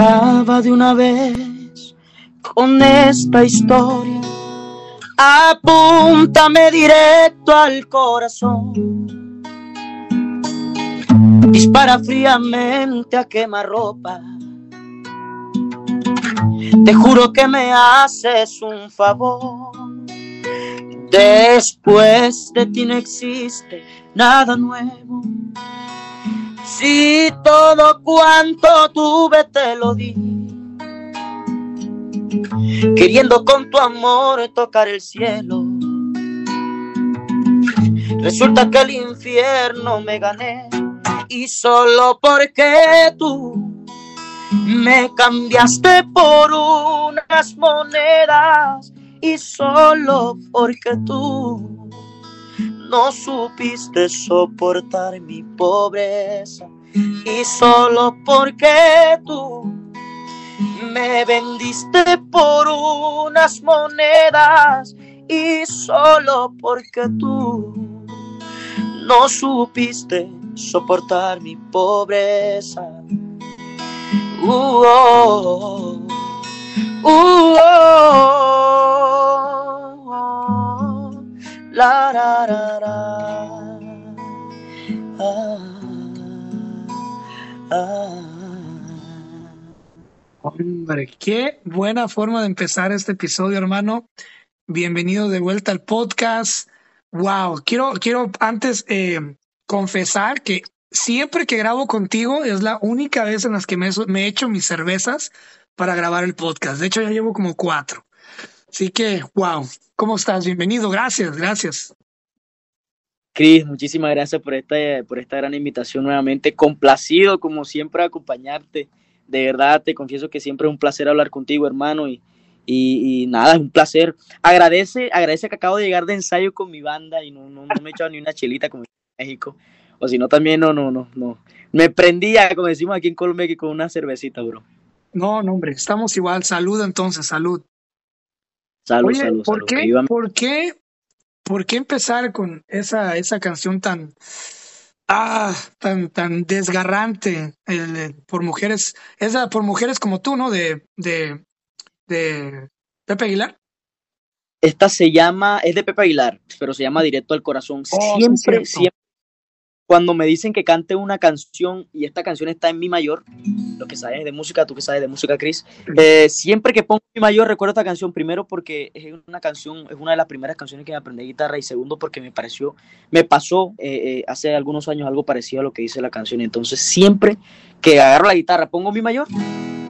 Acaba de una vez con esta historia. Apúntame directo al corazón. Dispara fríamente a quemarropa. Te juro que me haces un favor. Después de ti no existe nada nuevo. Si todo cuanto tuve te lo di, queriendo con tu amor tocar el cielo. Resulta que el infierno me gané. Y solo porque tú me cambiaste por unas monedas. Y solo porque tú no supiste soportar mi pobreza y solo porque tú me vendiste por unas monedas y solo porque tú no supiste soportar mi pobreza. Uh, oh, uh, oh. La, ah, ah. Hombre, qué buena forma de empezar este episodio, hermano. Bienvenido de vuelta al podcast. Wow, quiero, quiero antes eh, confesar que siempre que grabo contigo es la única vez en las que me, me he hecho mis cervezas para grabar el podcast. De hecho, ya llevo como cuatro. Así que, wow, ¿cómo estás? Bienvenido, gracias, gracias. Cris, muchísimas gracias por esta, por esta gran invitación nuevamente. Complacido, como siempre, acompañarte. De verdad, te confieso que siempre es un placer hablar contigo, hermano. Y, y, nada, es un placer. Agradece, agradece que acabo de llegar de ensayo con mi banda y no, no, me he echado ni una chelita como en México. O si no, también no, no, no, no. Me prendía, como decimos aquí en Colombia, que con una cervecita, bro. No, no, hombre, estamos igual. Salud entonces, salud. Salud, salud, ¿por Qué, ¿por, qué, ¿Por qué empezar con esa, esa canción tan, ah, tan, tan desgarrante por mujeres, esa por mujeres como tú, ¿no? De, de, de Pepe Aguilar. Esta se llama, es de Pepe Aguilar, pero se llama Directo al Corazón. Oh, siempre, siempre cuando me dicen que cante una canción y esta canción está en mi mayor, lo que sabes de música, tú que sabes de música, Chris, eh, siempre que pongo mi mayor recuerdo esta canción, primero porque es una canción, es una de las primeras canciones que me aprendí guitarra y segundo porque me pareció, me pasó eh, eh, hace algunos años algo parecido a lo que dice la canción. Entonces siempre que agarro la guitarra, pongo mi mayor,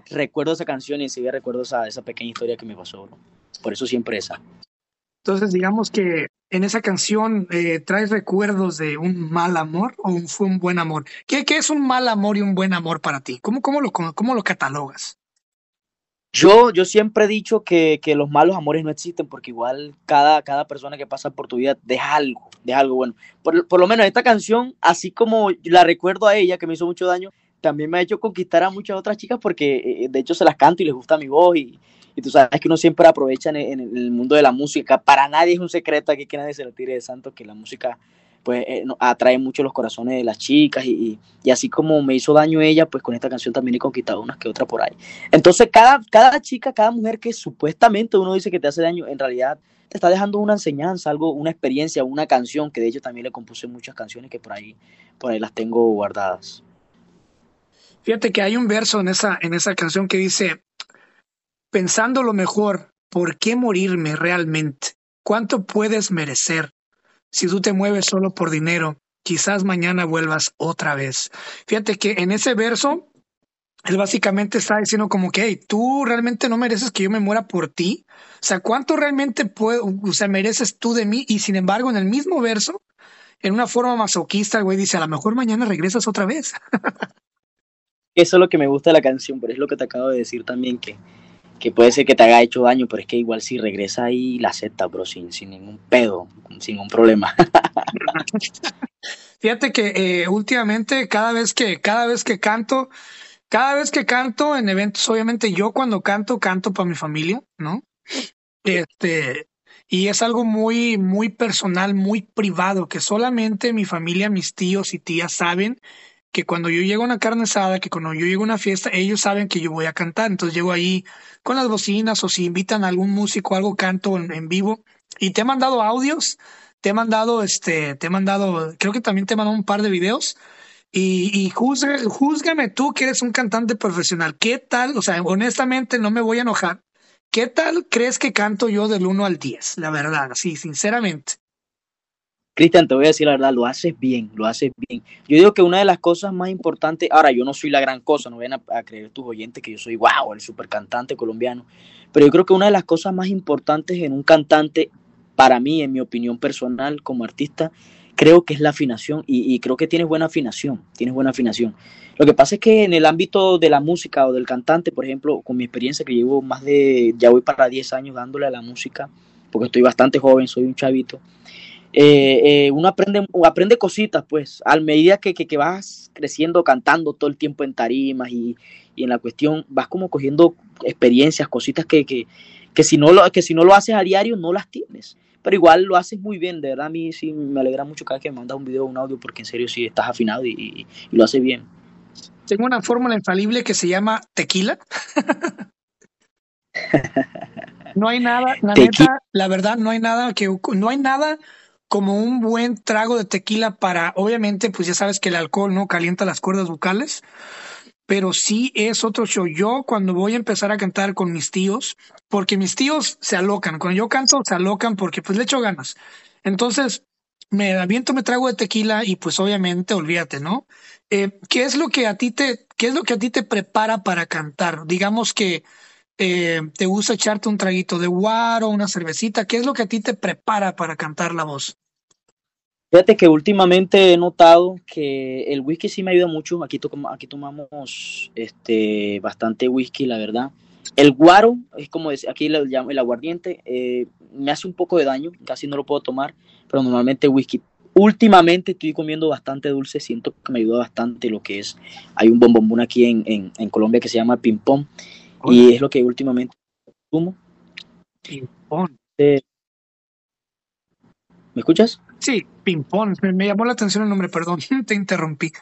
recuerdo esa canción y enseguida recuerdo esa, esa pequeña historia que me pasó. Por eso siempre esa. Entonces digamos que en esa canción eh, traes recuerdos de un mal amor o fue un buen amor? ¿Qué, ¿Qué, es un mal amor y un buen amor para ti? ¿Cómo, cómo, lo, cómo lo catalogas? Yo, yo siempre he dicho que, que, los malos amores no existen porque igual cada, cada persona que pasa por tu vida deja algo, deja algo bueno. Por, por lo menos esta canción, así como la recuerdo a ella, que me hizo mucho daño, también me ha hecho conquistar a muchas otras chicas porque eh, de hecho se las canto y les gusta mi voz y, y tú sabes que uno siempre aprovecha en, el mundo de la música. Para nadie es un secreto aquí que nadie se lo tire de santo, que la música pues eh, atrae mucho los corazones de las chicas y, así como me hizo daño ella, pues con esta canción también he conquistado unas que otras por ahí. Entonces cada, cada chica, cada mujer que supuestamente uno dice que te hace daño, en realidad te está dejando una enseñanza, algo, una experiencia, una canción, que de hecho también le compuse muchas canciones que por ahí, por ahí las tengo guardadas. Fíjate que hay un verso en esa, en esa canción que dice, Pensando lo mejor, ¿por qué morirme realmente? ¿Cuánto puedes merecer? Si tú te mueves solo por dinero, quizás mañana vuelvas otra vez. Fíjate que en ese verso, él básicamente está diciendo como que, hey, tú realmente no mereces que yo me muera por ti. O sea, ¿cuánto realmente puedo, o sea, mereces tú de mí? Y sin embargo, en el mismo verso, en una forma masoquista, el güey dice, a lo mejor mañana regresas otra vez. Eso es lo que me gusta de la canción, pero es lo que te acabo de decir también, que que puede ser que te haya hecho daño, pero es que igual si regresa ahí la acepta, bro, sin, sin ningún pedo, sin ningún problema. Fíjate que eh, últimamente cada vez que, cada vez que canto, cada vez que canto en eventos, obviamente yo cuando canto, canto para mi familia, ¿no? Este, y es algo muy, muy personal, muy privado, que solamente mi familia, mis tíos y tías saben que cuando yo llego a una carne asada, que cuando yo llego a una fiesta, ellos saben que yo voy a cantar. Entonces llego ahí con las bocinas o si invitan a algún músico, algo canto en, vivo. Y te he mandado audios, te he mandado, este, te he mandado, creo que también te he mandado un par de videos. Y, y júzgame tú que eres un cantante profesional. ¿Qué tal? O sea, honestamente no me voy a enojar. ¿Qué tal crees que canto yo del 1 al 10? La verdad, así, sinceramente. Cristian, te voy a decir la verdad, lo haces bien, lo haces bien. Yo digo que una de las cosas más importantes, ahora yo no soy la gran cosa, no vayan a, creer tus oyentes que yo soy wow, el super cantante colombiano, pero yo creo que una de las cosas más importantes en un cantante, para mí, en mi opinión personal como artista, creo que es la afinación y, creo que tienes buena afinación, tienes buena afinación. Lo que pasa es que en el ámbito de la música o del cantante, por ejemplo, con mi experiencia que llevo más de, ya voy para 10 años dándole a la música, porque estoy bastante joven, soy un chavito, eh, eh, uno aprende, aprende cositas, pues, a medida que, que, vas creciendo, cantando todo el tiempo en tarimas y, y, en la cuestión, vas como cogiendo experiencias, cositas que, que, que, si no lo, que si no lo haces a diario no las tienes. Pero igual lo haces muy bien, de verdad a mí sí me alegra mucho cada vez que me mandas un video o un audio porque en serio sí estás afinado y, y lo haces bien. Tengo una fórmula infalible que se llama tequila. no hay nada, la neta, la verdad, no hay nada que no hay nada como un buen trago de tequila para, obviamente, pues ya sabes que el alcohol no calienta las cuerdas vocales, pero sí es otro show. Yo cuando voy a empezar a cantar con mis tíos, porque mis tíos se alocan, cuando yo canto se alocan porque pues le echo ganas. Entonces, me aviento, me trago de tequila y pues obviamente, olvídate, ¿no? Eh, ¿Qué es lo que a ti te, qué es lo que a ti te prepara para cantar? Digamos que eh, te gusta echarte un traguito de guaro, una cervecita. ¿Qué es lo que a ti te prepara para cantar la voz? Fíjate que últimamente he notado que el whisky sí me ayuda mucho. Aquí, aquí tomamos este, bastante whisky, la verdad. El guaro, es como decir, aquí le llamo el aguardiente, eh, me hace un poco de daño, casi no lo puedo tomar, pero normalmente whisky. Últimamente estoy comiendo bastante dulce, siento que me ayuda bastante lo que es. Hay un bombombón aquí en, en, en Colombia que se llama ping pong y es lo que últimamente consumo. Ping pong. ¿Me escuchas? Sí, ping pong. Me, llamó la atención el nombre, perdón, te interrumpí.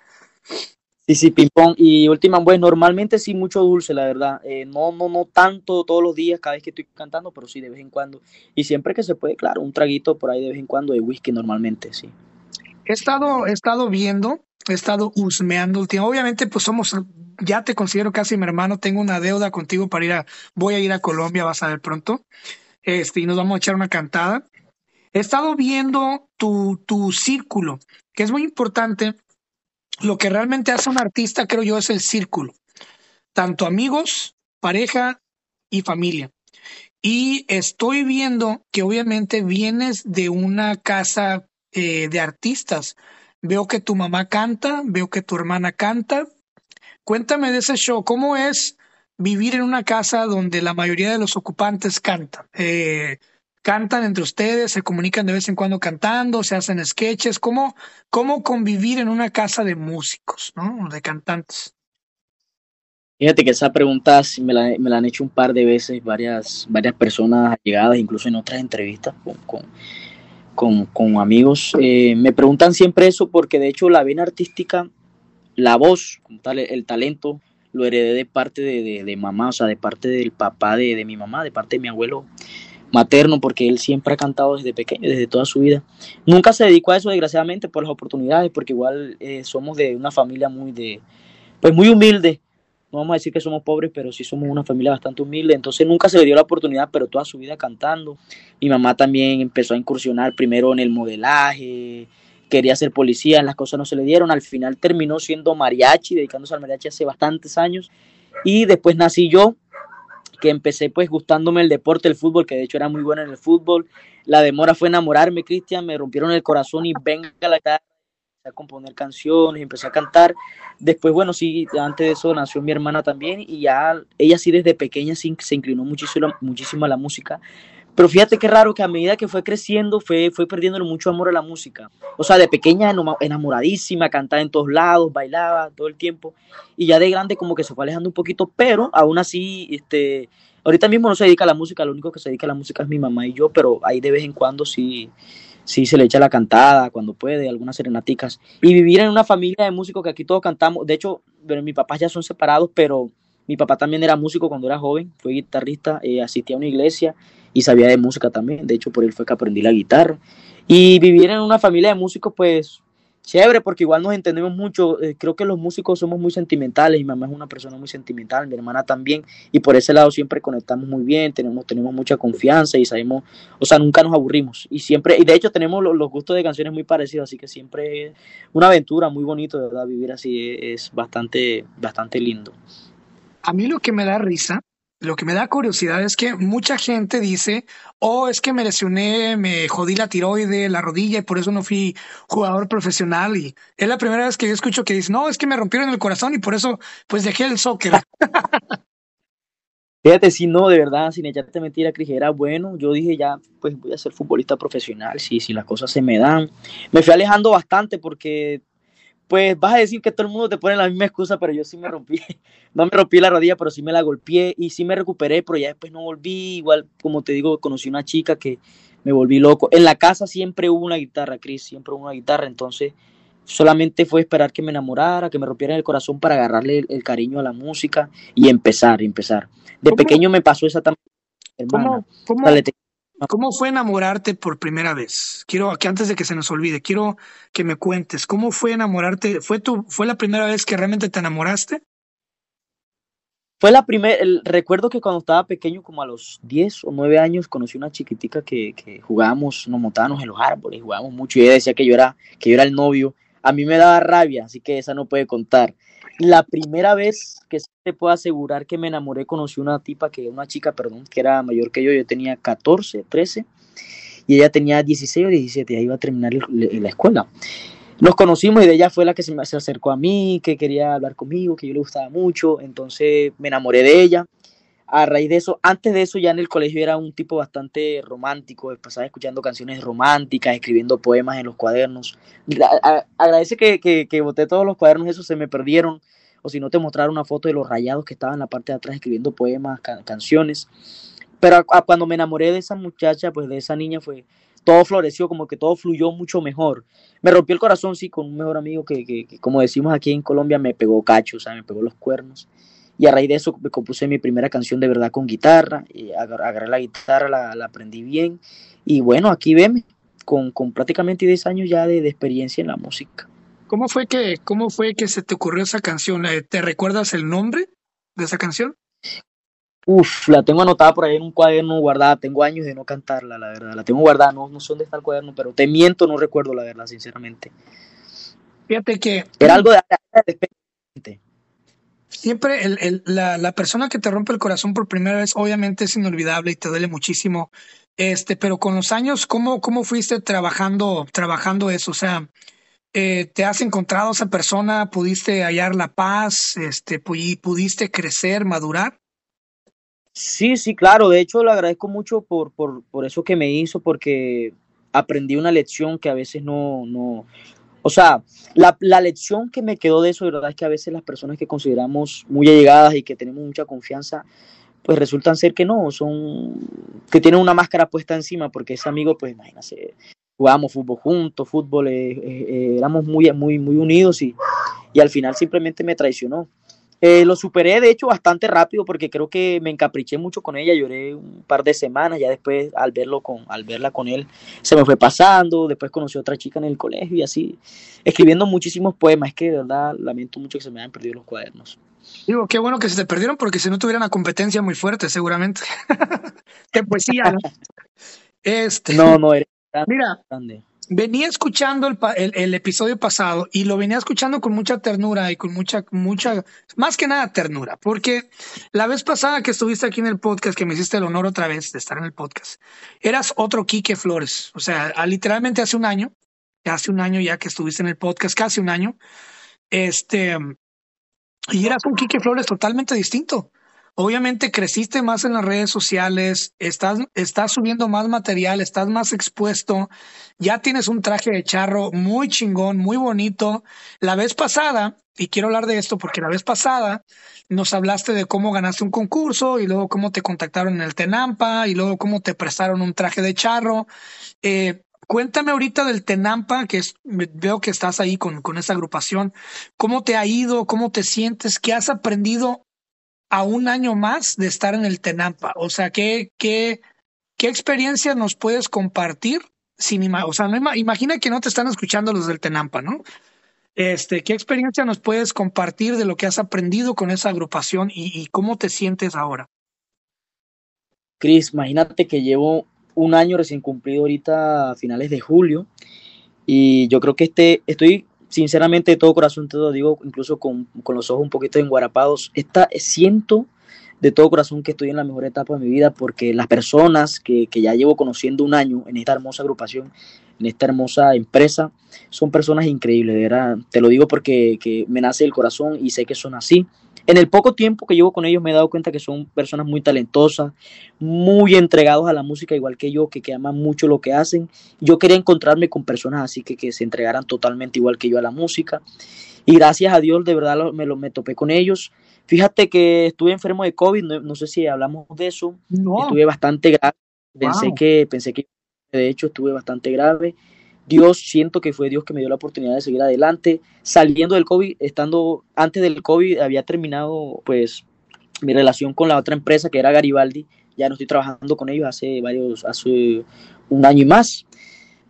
Sí, sí, ping pong. Y última, bueno, normalmente sí mucho dulce, la verdad. Eh, no, no, no tanto todos los días, cada vez que estoy cantando, pero sí de vez en cuando. Y siempre que se puede, claro, un traguito por ahí de vez en cuando de whisky normalmente, sí. He estado, he estado viendo, he estado husmeando último. Obviamente, pues somos, ya te considero casi mi hermano, tengo una deuda contigo para ir a, voy a ir a Colombia, vas a ver pronto. Este, y nos vamos a echar una cantada. He estado viendo tu, tu círculo, que es muy importante. Lo que realmente hace un artista, creo yo, es el círculo. Tanto amigos, pareja y familia. Y estoy viendo que obviamente vienes de una casa eh, de artistas. Veo que tu mamá canta, veo que tu hermana canta. Cuéntame de ese show, ¿cómo es vivir en una casa donde la mayoría de los ocupantes cantan? Eh, cantan entre ustedes, se comunican de vez en cuando cantando, se hacen sketches, ¿cómo, cómo convivir en una casa de músicos, ¿no? de cantantes? Fíjate que esa pregunta me la, me la han hecho un par de veces varias, varias personas llegadas, incluso en otras entrevistas con, con, amigos. Eh, me preguntan siempre eso porque de hecho la vena artística, la voz, tal, el talento, lo heredé de parte de, de, mamá, o sea, de parte del papá de, de mi mamá, de parte de mi abuelo materno, porque él siempre ha cantado desde pequeño, desde toda su vida. Nunca se dedicó a eso, desgraciadamente, por las oportunidades, porque igual eh, somos de una familia muy de, pues muy humilde. No vamos a decir que somos pobres, pero sí somos una familia bastante humilde. Entonces nunca se le dio la oportunidad, pero toda su vida cantando. Mi mamá también empezó a incursionar primero en el modelaje, quería ser policía, las cosas no se le dieron. Al final terminó siendo mariachi, dedicándose al mariachi hace bastantes años. Y después nací yo, que empecé pues gustándome el deporte, el fútbol, que de hecho era muy bueno en el fútbol. La demora fue enamorarme, Cristian, me rompieron el corazón y venga la empecé a componer canciones, empecé a cantar. Después, bueno, sí, antes de eso nació mi hermana también y ya ella sí desde pequeña se inclinó muchísimo, muchísimo a la música. Pero fíjate qué raro que a medida que fue creciendo, fue, fue perdiendo mucho amor a la música. O sea, de pequeña enamoradísima, cantaba en todos lados, bailaba todo el tiempo. Y ya de grande como que se fue alejando un poquito, pero aún así, este, ahorita mismo no se dedica a la música, lo único que se dedica a la música es mi mamá y yo, pero ahí de vez en cuando sí, sí se le echa la cantada cuando puede, algunas serenaticas. Y vivir en una familia de músicos que aquí todos cantamos, de hecho, bueno, mis papás ya son separados, pero mi papá también era músico cuando era joven, fue guitarrista, eh, asistía a una iglesia y sabía de música también, de hecho por él fue que aprendí la guitarra. Y vivir en una familia de músicos, pues chévere, porque igual nos entendemos mucho. Eh, creo que los músicos somos muy sentimentales. Mi mamá es una persona muy sentimental, mi hermana también. Y por ese lado siempre conectamos muy bien, tenemos, tenemos mucha confianza y sabemos, o sea, nunca nos aburrimos. Y siempre, y de hecho tenemos los, gustos de canciones muy parecidos, así que siempre es una aventura muy bonito, de verdad, vivir así es bastante, bastante lindo. A mí lo que me da risa lo que me da curiosidad es que mucha gente dice, oh, es que me lesioné, me jodí la tiroide, la rodilla y por eso no fui jugador profesional. Y es la primera vez que yo escucho que dice, no, es que me rompieron el corazón y por eso pues dejé el soccer. Fíjate, si no, de verdad, sin echarte mentira, Cris, era bueno. Yo dije ya, pues voy a ser futbolista profesional, si, si las cosas se me dan. Me fui alejando bastante porque pues vas a decir que todo el mundo te pone la misma excusa, pero yo sí me rompí, no me rompí la rodilla, pero sí me la golpeé y sí me recuperé, pero ya después no volví, igual como te digo, conocí una chica que me volví loco. En la casa siempre hubo una guitarra, Chris, siempre hubo una guitarra, entonces solamente fue esperar que me enamorara, que me rompiera el corazón para agarrarle el, cariño a la música y empezar, empezar. De pequeño me pasó esa también, hermana. ¿Cómo, ¿Cómo fue enamorarte por primera vez? Quiero que antes de que se nos olvide, quiero que me cuentes cómo fue enamorarte. ¿Fue tu fue la primera vez que realmente te enamoraste? Fue la primera, recuerdo que cuando estaba pequeño, como a los 10 o 9 años, conocí una chiquitica que, que jugábamos, nos montábamos en los árboles, jugábamos mucho y ella decía que yo era, que yo era el novio. A mí me daba rabia, así que esa no puede contar. La primera vez que se puedo asegurar que me enamoré, conocí una tipa, que una chica, perdón, que era mayor que yo, yo tenía 14, 13, y ella tenía 16 o 17, ya iba a terminar la escuela. Nos conocimos y de ella fue la que se me acercó a mí, que quería hablar conmigo, que yo le gustaba mucho, entonces me enamoré de ella. A raíz de eso, antes de eso ya en el colegio era un tipo bastante romántico, pasaba escuchando canciones románticas, escribiendo poemas en los cuadernos. agradece que, que, que boté todos los cuadernos, esos se me perdieron, o si no te mostraron una foto de los rayados que estaban en la parte de atrás escribiendo poemas, canciones. Pero cuando me enamoré de esa muchacha, pues de esa niña, fue todo floreció, como que todo fluyó mucho mejor. Me rompió el corazón, sí, con un mejor amigo que, que, como decimos aquí en Colombia, me pegó cacho, o sea, me pegó los cuernos. Y a raíz de eso me compuse mi primera canción de verdad con guitarra, y agarré la guitarra, la, la aprendí bien. Y bueno, aquí veme, con, con prácticamente 10 años ya de, de experiencia en la música. ¿Cómo fue que, cómo fue que se te ocurrió esa canción? Eh, ¿Te recuerdas el nombre de esa canción? Uf, la tengo anotada por ahí en un cuaderno guardada. Tengo años de no cantarla, la verdad. La tengo guardada, no, no sé dónde está el cuaderno, pero te miento, no recuerdo la verdad, sinceramente. Fíjate que. Era algo de. Siempre el, la, la, persona que te rompe el corazón por primera vez, obviamente es inolvidable y te duele muchísimo. Este, pero con los años, ¿cómo, cómo fuiste trabajando, trabajando eso? O sea, eh, te has encontrado esa persona, pudiste hallar la paz, este, pudiste crecer, madurar. Sí, sí, claro. De hecho, le agradezco mucho por, por, por eso que me hizo, porque aprendí una lección que a veces no, no, o sea, la, la, lección que me quedó de eso, de verdad, es que a veces las personas que consideramos muy allegadas y que tenemos mucha confianza, pues resultan ser que no, son, que tienen una máscara puesta encima, porque ese amigo, pues imagínate, jugábamos fútbol juntos, fútbol, eh, eh, éramos muy, muy, muy unidos y, y, al final simplemente me traicionó. Eh, lo superé de hecho bastante rápido porque creo que me encapriché mucho con ella, lloré un par de semanas, ya después al verlo con, al verla con él se me fue pasando, después conocí a otra chica en el colegio y así, escribiendo muchísimos poemas, es que de verdad lamento mucho que se me hayan perdido los cuadernos. Digo, qué bueno que se te perdieron porque si no tuvieran una competencia muy fuerte seguramente. qué poesía, ¿no? Este, no, no, eres Mira, venía escuchando el, el, el, episodio pasado y lo venía escuchando con mucha ternura y con mucha, mucha, más que nada ternura, porque la vez pasada que estuviste aquí en el podcast, que me hiciste el honor otra vez de estar en el podcast, eras otro Quique Flores, o sea, literalmente hace un año, hace un año ya que estuviste en el podcast, casi un año, este, y eras un Quique Flores totalmente distinto. Obviamente creciste más en las redes sociales, estás, estás subiendo más material, estás más expuesto, ya tienes un traje de charro muy chingón, muy bonito. La vez pasada, y quiero hablar de esto porque la vez pasada nos hablaste de cómo ganaste un concurso y luego cómo te contactaron en el Tenampa y luego cómo te prestaron un traje de charro. Eh, cuéntame ahorita del Tenampa, que es, veo que estás ahí con, con esa agrupación. ¿Cómo te ha ido? ¿Cómo te sientes? ¿Qué has aprendido a un año más de estar en el Tenampa? O sea, ¿qué, qué, qué experiencia nos puedes compartir? Sin imagina que no te están escuchando los del Tenampa, ¿no? Este, ¿Qué experiencia nos puedes compartir de lo que has aprendido con esa agrupación y, cómo te sientes ahora? Cris, imagínate que llevo un año recién cumplido ahorita a finales de julio y yo creo que este, estoy sinceramente de todo corazón te lo digo, incluso con, con los ojos un poquito enguarapados, esta, siento de todo corazón que estoy en la mejor etapa de mi vida porque las personas que, que ya llevo conociendo un año en esta hermosa agrupación en esta hermosa empresa. Son personas increíbles, de verdad. Te lo digo porque que me nace el corazón y sé que son así. En el poco tiempo que llevo con ellos me he dado cuenta que son personas muy talentosas, muy entregados a la música, igual que yo, que, que aman mucho lo que hacen. Yo quería encontrarme con personas así que, que se entregaran totalmente igual que yo a la música. Y gracias a Dios, de verdad, me, lo, me topé con ellos. Fíjate que estuve enfermo de COVID, no, sé si hablamos de eso. Estuve bastante grave. Pensé que, pensé que de hecho estuve bastante grave. Dios, siento que fue Dios que me dio la oportunidad de seguir adelante. Saliendo del COVID, estando antes del COVID, había terminado pues mi relación con la otra empresa que era Garibaldi. Ya no estoy trabajando con ellos hace varios, hace un año y más.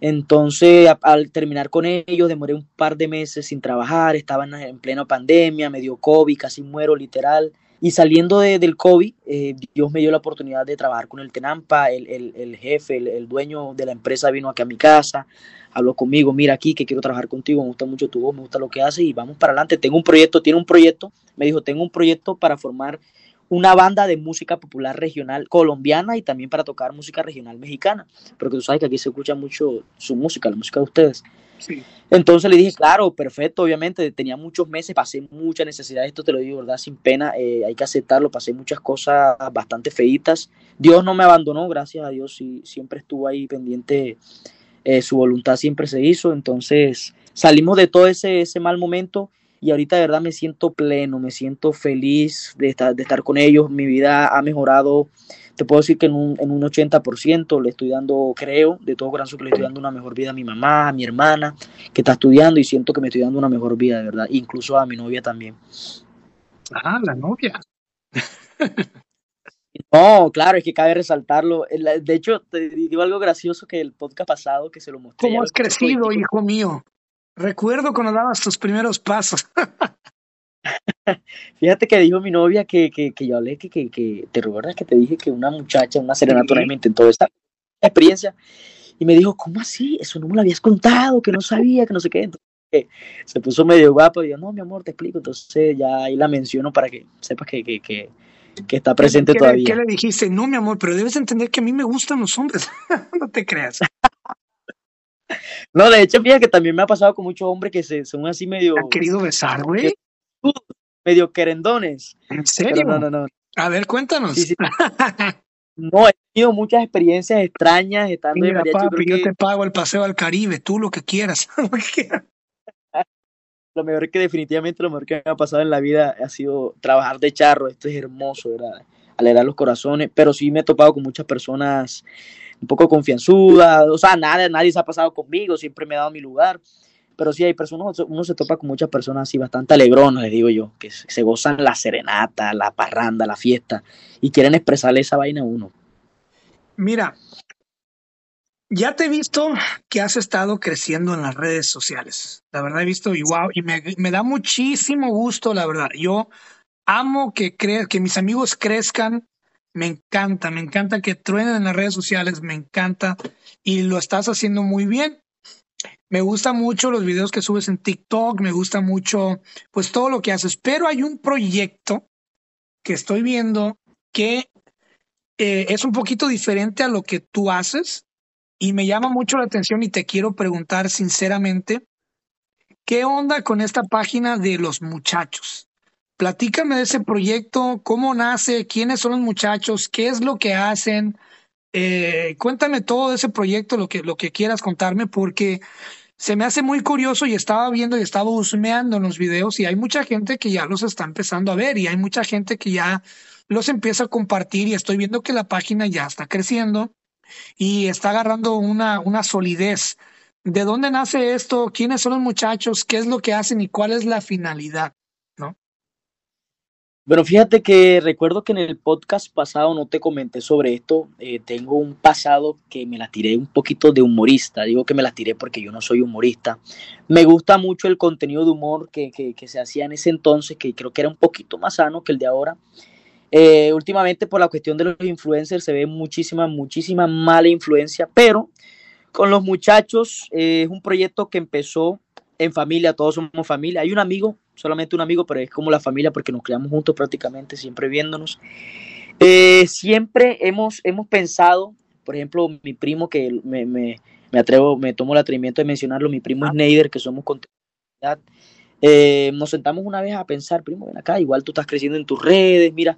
Entonces, al terminar con ellos, demoré un par de meses sin trabajar, estaba en plena pandemia, me dio COVID, casi muero literal. Y saliendo de, del COVID, eh, Dios me dio la oportunidad de trabajar con el Tenampa, el, el, el jefe, el, el, dueño de la empresa vino aquí a mi casa, habló conmigo, mira aquí que quiero trabajar contigo, me gusta mucho tu voz, me gusta lo que haces y vamos para adelante. Tengo un proyecto, tiene un proyecto, me dijo, tengo un proyecto para formar una banda de música popular regional colombiana y también para tocar música regional mexicana, porque tú sabes que aquí se escucha mucho su música, la música de ustedes. Entonces le dije, claro, perfecto, obviamente, tenía muchos meses, pasé mucha necesidad, esto te lo digo, ¿verdad? Sin pena, eh, hay que aceptarlo, pasé muchas cosas bastante feitas. Dios no me abandonó, gracias a Dios, y siempre estuvo ahí pendiente, eh, su voluntad siempre se hizo, entonces salimos de todo ese, ese mal momento y ahorita de verdad me siento pleno, me siento feliz de estar, de estar con ellos, mi vida ha mejorado te puedo decir que en un, en un 80% le estoy dando, creo, de todo corazón que le estoy dando una mejor vida a mi mamá, a mi hermana, que está estudiando y siento que me estoy dando una mejor vida, de verdad, incluso a mi novia también. Ah, la novia. No, claro, es que cabe resaltarlo. De hecho, te digo algo gracioso que el podcast pasado que se lo mostré. ¿Cómo has crecido, hijo mío? Recuerdo cuando dabas tus primeros pasos. Fíjate que dijo mi novia que, que, que yo hablé, que, que, que, te recuerdas que te dije que una muchacha, una serenata, me intentó esta experiencia y me dijo, ¿cómo así? Eso no me lo habías contado, que no sabía, que no sé qué. Entonces, se puso medio guapo y yo, no, mi amor, te explico. Entonces ya ahí la menciono para que sepas que, que, que, que está presente todavía. ¿Qué le dijiste? No, mi amor, pero debes entender que a mí me gustan los hombres. no te creas. no, de hecho, fíjate que también me ha pasado con muchos hombres que se, son así medio... ¿Han querido besar, güey? Medio querendones. ¿En serio? no, no, no. A ver, cuéntanos. no, he tenido muchas experiencias extrañas estando Mira, papi, yo, te pago el paseo al Caribe, tú lo que quieras. lo mejor es que definitivamente lo mejor que me ha pasado en la vida ha sido trabajar de charro. Esto es hermoso, ¿verdad? Alegrar los corazones, pero sí me he topado con muchas personas un poco confianzudas, o sea, nada, nadie se ha pasado conmigo, siempre me ha dado mi lugar pero sí hay personas, uno se topa con muchas personas así bastante alegronas, les digo yo, que se gozan la serenata, la parranda, la fiesta, y quieren expresarle esa vaina a uno. Mira, ya te he visto que has estado creciendo en las redes sociales. La verdad he visto y wow, y me, da muchísimo gusto, la verdad. Yo amo que, cre que mis amigos crezcan. Me encanta, me encanta que truenen en las redes sociales, me encanta y lo estás haciendo muy bien. Me gusta mucho los videos que subes en TikTok, me gusta mucho pues todo lo que haces, pero hay un proyecto que estoy viendo que eh, es un poquito diferente a lo que tú haces y me llama mucho la atención y te quiero preguntar sinceramente, ¿qué onda con esta página de los muchachos? Platícame de ese proyecto, cómo nace, quiénes son los muchachos, qué es lo que hacen, eh, cuéntame todo de ese proyecto, lo que, lo que quieras contarme, porque se me hace muy curioso y estaba viendo y estaba husmeando en los videos y hay mucha gente que ya los está empezando a ver y hay mucha gente que ya los empieza a compartir y estoy viendo que la página ya está creciendo y está agarrando una, una solidez. ¿De dónde nace esto? ¿Quiénes son los muchachos? ¿Qué es lo que hacen y cuál es la finalidad? ¿No? Bueno, fíjate que recuerdo que en el podcast pasado no te comenté sobre esto. Eh, tengo un pasado que me la tiré un poquito de humorista. Digo que me la tiré porque yo no soy humorista. Me gusta mucho el contenido de humor que, que, que se hacía en ese entonces, que creo que era un poquito más sano que el de ahora. Eh, últimamente por la cuestión de los influencers se ve muchísima, muchísima mala influencia, pero con los muchachos eh, es un proyecto que empezó en familia, todos somos familia. Hay un amigo solamente un amigo, pero es como la familia porque nos criamos juntos prácticamente, siempre viéndonos. Eh, siempre hemos, hemos pensado, por ejemplo, mi primo, que me, me, me, atrevo, me tomo el atrevimiento de mencionarlo, mi primo es Neider, que somos continuidad. Eh, nos sentamos una vez a pensar, primo, ven acá, igual tú estás creciendo en tus redes, mira,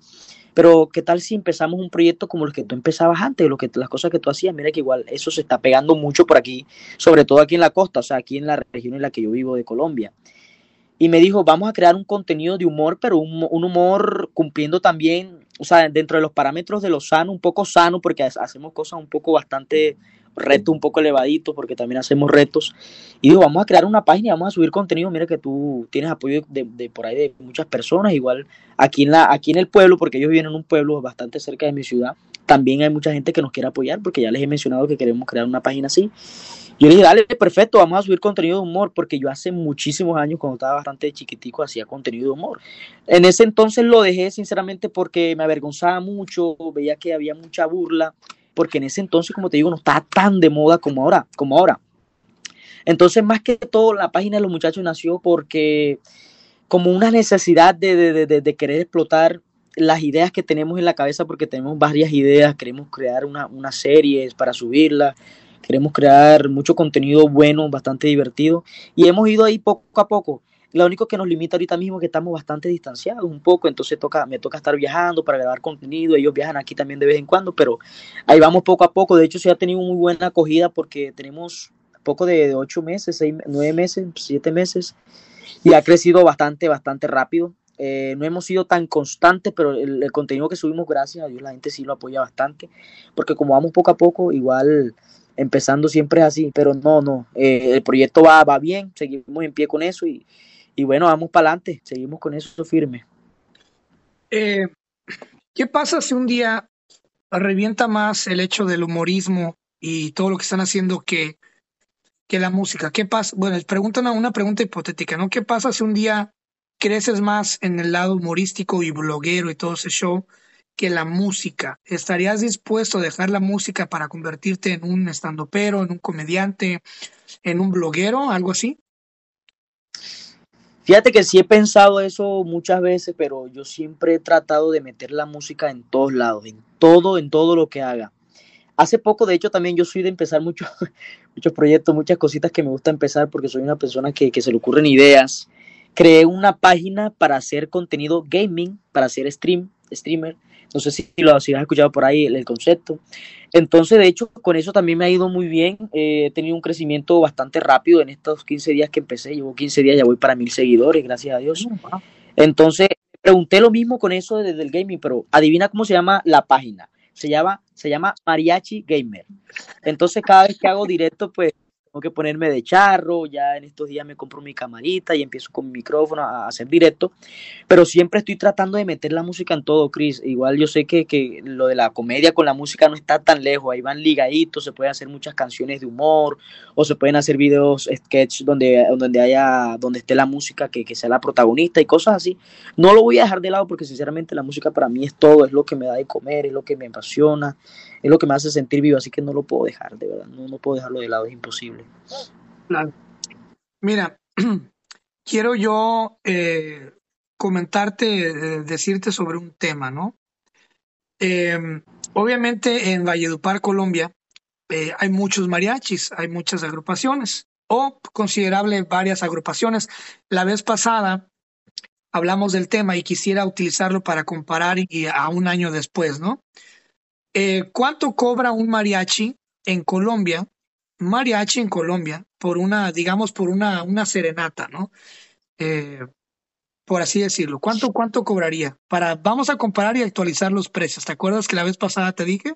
pero ¿qué tal si empezamos un proyecto como el que tú empezabas antes, lo que, las cosas que tú hacías? Mira que igual eso se está pegando mucho por aquí, sobre todo aquí en la costa, o sea, aquí en la región en la que yo vivo de Colombia y me dijo, vamos a crear un contenido de humor, pero un, un, humor cumpliendo también, o sea, dentro de los parámetros de lo sano, un poco sano, porque hacemos cosas un poco bastante retos, un poco elevaditos, porque también hacemos retos. Y dijo, vamos a crear una página y vamos a subir contenido. Mira que tú tienes apoyo de, de, por ahí de muchas personas, igual aquí en, la, aquí en el pueblo, porque ellos viven en un pueblo bastante cerca de mi ciudad. También hay mucha gente que nos quiere apoyar, porque ya les he mencionado que queremos crear una página así. Yo le dije, dale, perfecto, vamos a subir contenido de humor, porque yo hace muchísimos años, cuando estaba bastante chiquitico, hacía contenido de humor. En ese entonces lo dejé, sinceramente, porque me avergonzaba mucho, veía que había mucha burla, porque en ese entonces, como te digo, no estaba tan de moda como ahora, como ahora. Entonces, más que todo, la página de los muchachos nació porque como una necesidad de, de, de, de querer explotar las ideas que tenemos en la cabeza, porque tenemos varias ideas, queremos crear una, una serie para subirla, Queremos crear mucho contenido bueno, bastante divertido. Y hemos ido ahí poco a poco. Lo único que nos limita ahorita mismo es que estamos bastante distanciados un poco, entonces toca, me toca estar viajando para grabar contenido, ellos viajan aquí también de vez en cuando, pero ahí vamos poco a poco, de hecho se ha tenido muy buena acogida porque tenemos poco de ocho meses, seis, nueve meses, siete meses, y ha crecido bastante, bastante rápido. Eh, no hemos sido tan constantes, pero el, contenido que subimos, gracias a Dios, la gente sí lo apoya bastante, porque como vamos poco a poco, igual empezando siempre así, pero no, no, eh, el proyecto va, va bien, seguimos en pie con eso y, y bueno, vamos para adelante, seguimos con eso firme. Eh, ¿Qué pasa si un día revienta más el hecho del humorismo y todo lo que están haciendo que, que la música? ¿Qué pasa? Bueno, preguntan una, una pregunta hipotética, ¿no? ¿Qué pasa si un día creces más en el lado humorístico y bloguero y todo ese show que la música. ¿Estarías dispuesto a dejar la música para convertirte en un estandopero, en un comediante, en un bloguero, algo así? Fíjate que sí he pensado eso muchas veces, pero yo siempre he tratado de meter la música en todos lados, en todo, en todo lo que haga. Hace poco, de hecho, también yo soy de empezar muchos, muchos proyectos, muchas cositas que me gusta empezar porque soy una persona que, que se le ocurren ideas. Creé una página para hacer contenido gaming, para hacer stream, streamer no sé si lo si has escuchado por ahí el, el, concepto. Entonces, de hecho, con eso también me ha ido muy bien. Eh, he tenido un crecimiento bastante rápido en estos 15 días que empecé. Llevo 15 días, ya voy para mil seguidores, gracias a Dios. Entonces, pregunté lo mismo con eso desde el gaming, pero adivina cómo se llama la página. Se llama, se llama Mariachi Gamer. Entonces, cada vez que hago directo, pues tengo que ponerme de charro, ya en estos días me compro mi camarita y empiezo con mi micrófono a hacer directo, pero siempre estoy tratando de meter la música en todo, Chris. Igual yo sé que, que lo de la comedia con la música no está tan lejos, ahí van ligaditos, se pueden hacer muchas canciones de humor o se pueden hacer videos, sketch donde, donde haya, donde esté la música que, que sea la protagonista y cosas así. No lo voy a dejar de lado porque sinceramente la música para mí es todo, es lo que me da de comer, es lo que me apasiona, es lo que me hace sentir vivo, así que no lo puedo dejar, de verdad, no, no puedo dejarlo de lado, es imposible. Mira, quiero yo eh, comentarte, eh, decirte sobre un tema, ¿no? Eh, obviamente en Valledupar, Colombia, eh, hay muchos mariachis, hay muchas agrupaciones, o considerable varias agrupaciones. La vez pasada hablamos del tema y quisiera utilizarlo para comparar y a un año después, ¿no? ¿Cuánto cobra un mariachi en Colombia? Mariachi en Colombia por una, digamos, por una, una serenata, ¿no? Eh, por así decirlo. ¿Cuánto, cuánto cobraría? Para, vamos a comparar y actualizar los precios. ¿Te acuerdas que la vez pasada te dije?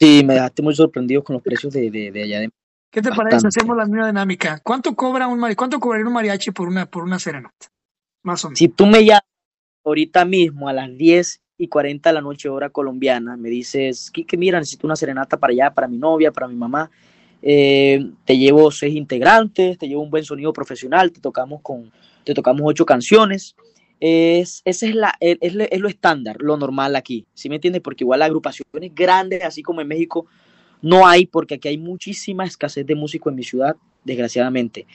Sí, me dejaste muy sorprendido con los precios de, de, allá de ¿Qué te parece? Hacemos la misma dinámica. ¿Cuánto cobra un mariachi? ¿Cuánto cobraría un mariachi por una, por una serenata? Más o menos. Si tú me llamas ahorita mismo a las 10 y 40 de la noche hora colombiana, me dices, Kike, mira, necesito una serenata para allá, para mi novia, para mi mamá. Eh, te llevo seis integrantes, te llevo un buen sonido profesional, te tocamos con, te tocamos ocho canciones. Es, ese es, la, es, lo estándar, lo normal aquí, ¿sí me entiendes? Porque igual agrupaciones grandes, así como en México, no hay, porque aquí hay muchísima escasez de músicos en mi ciudad, desgraciadamente.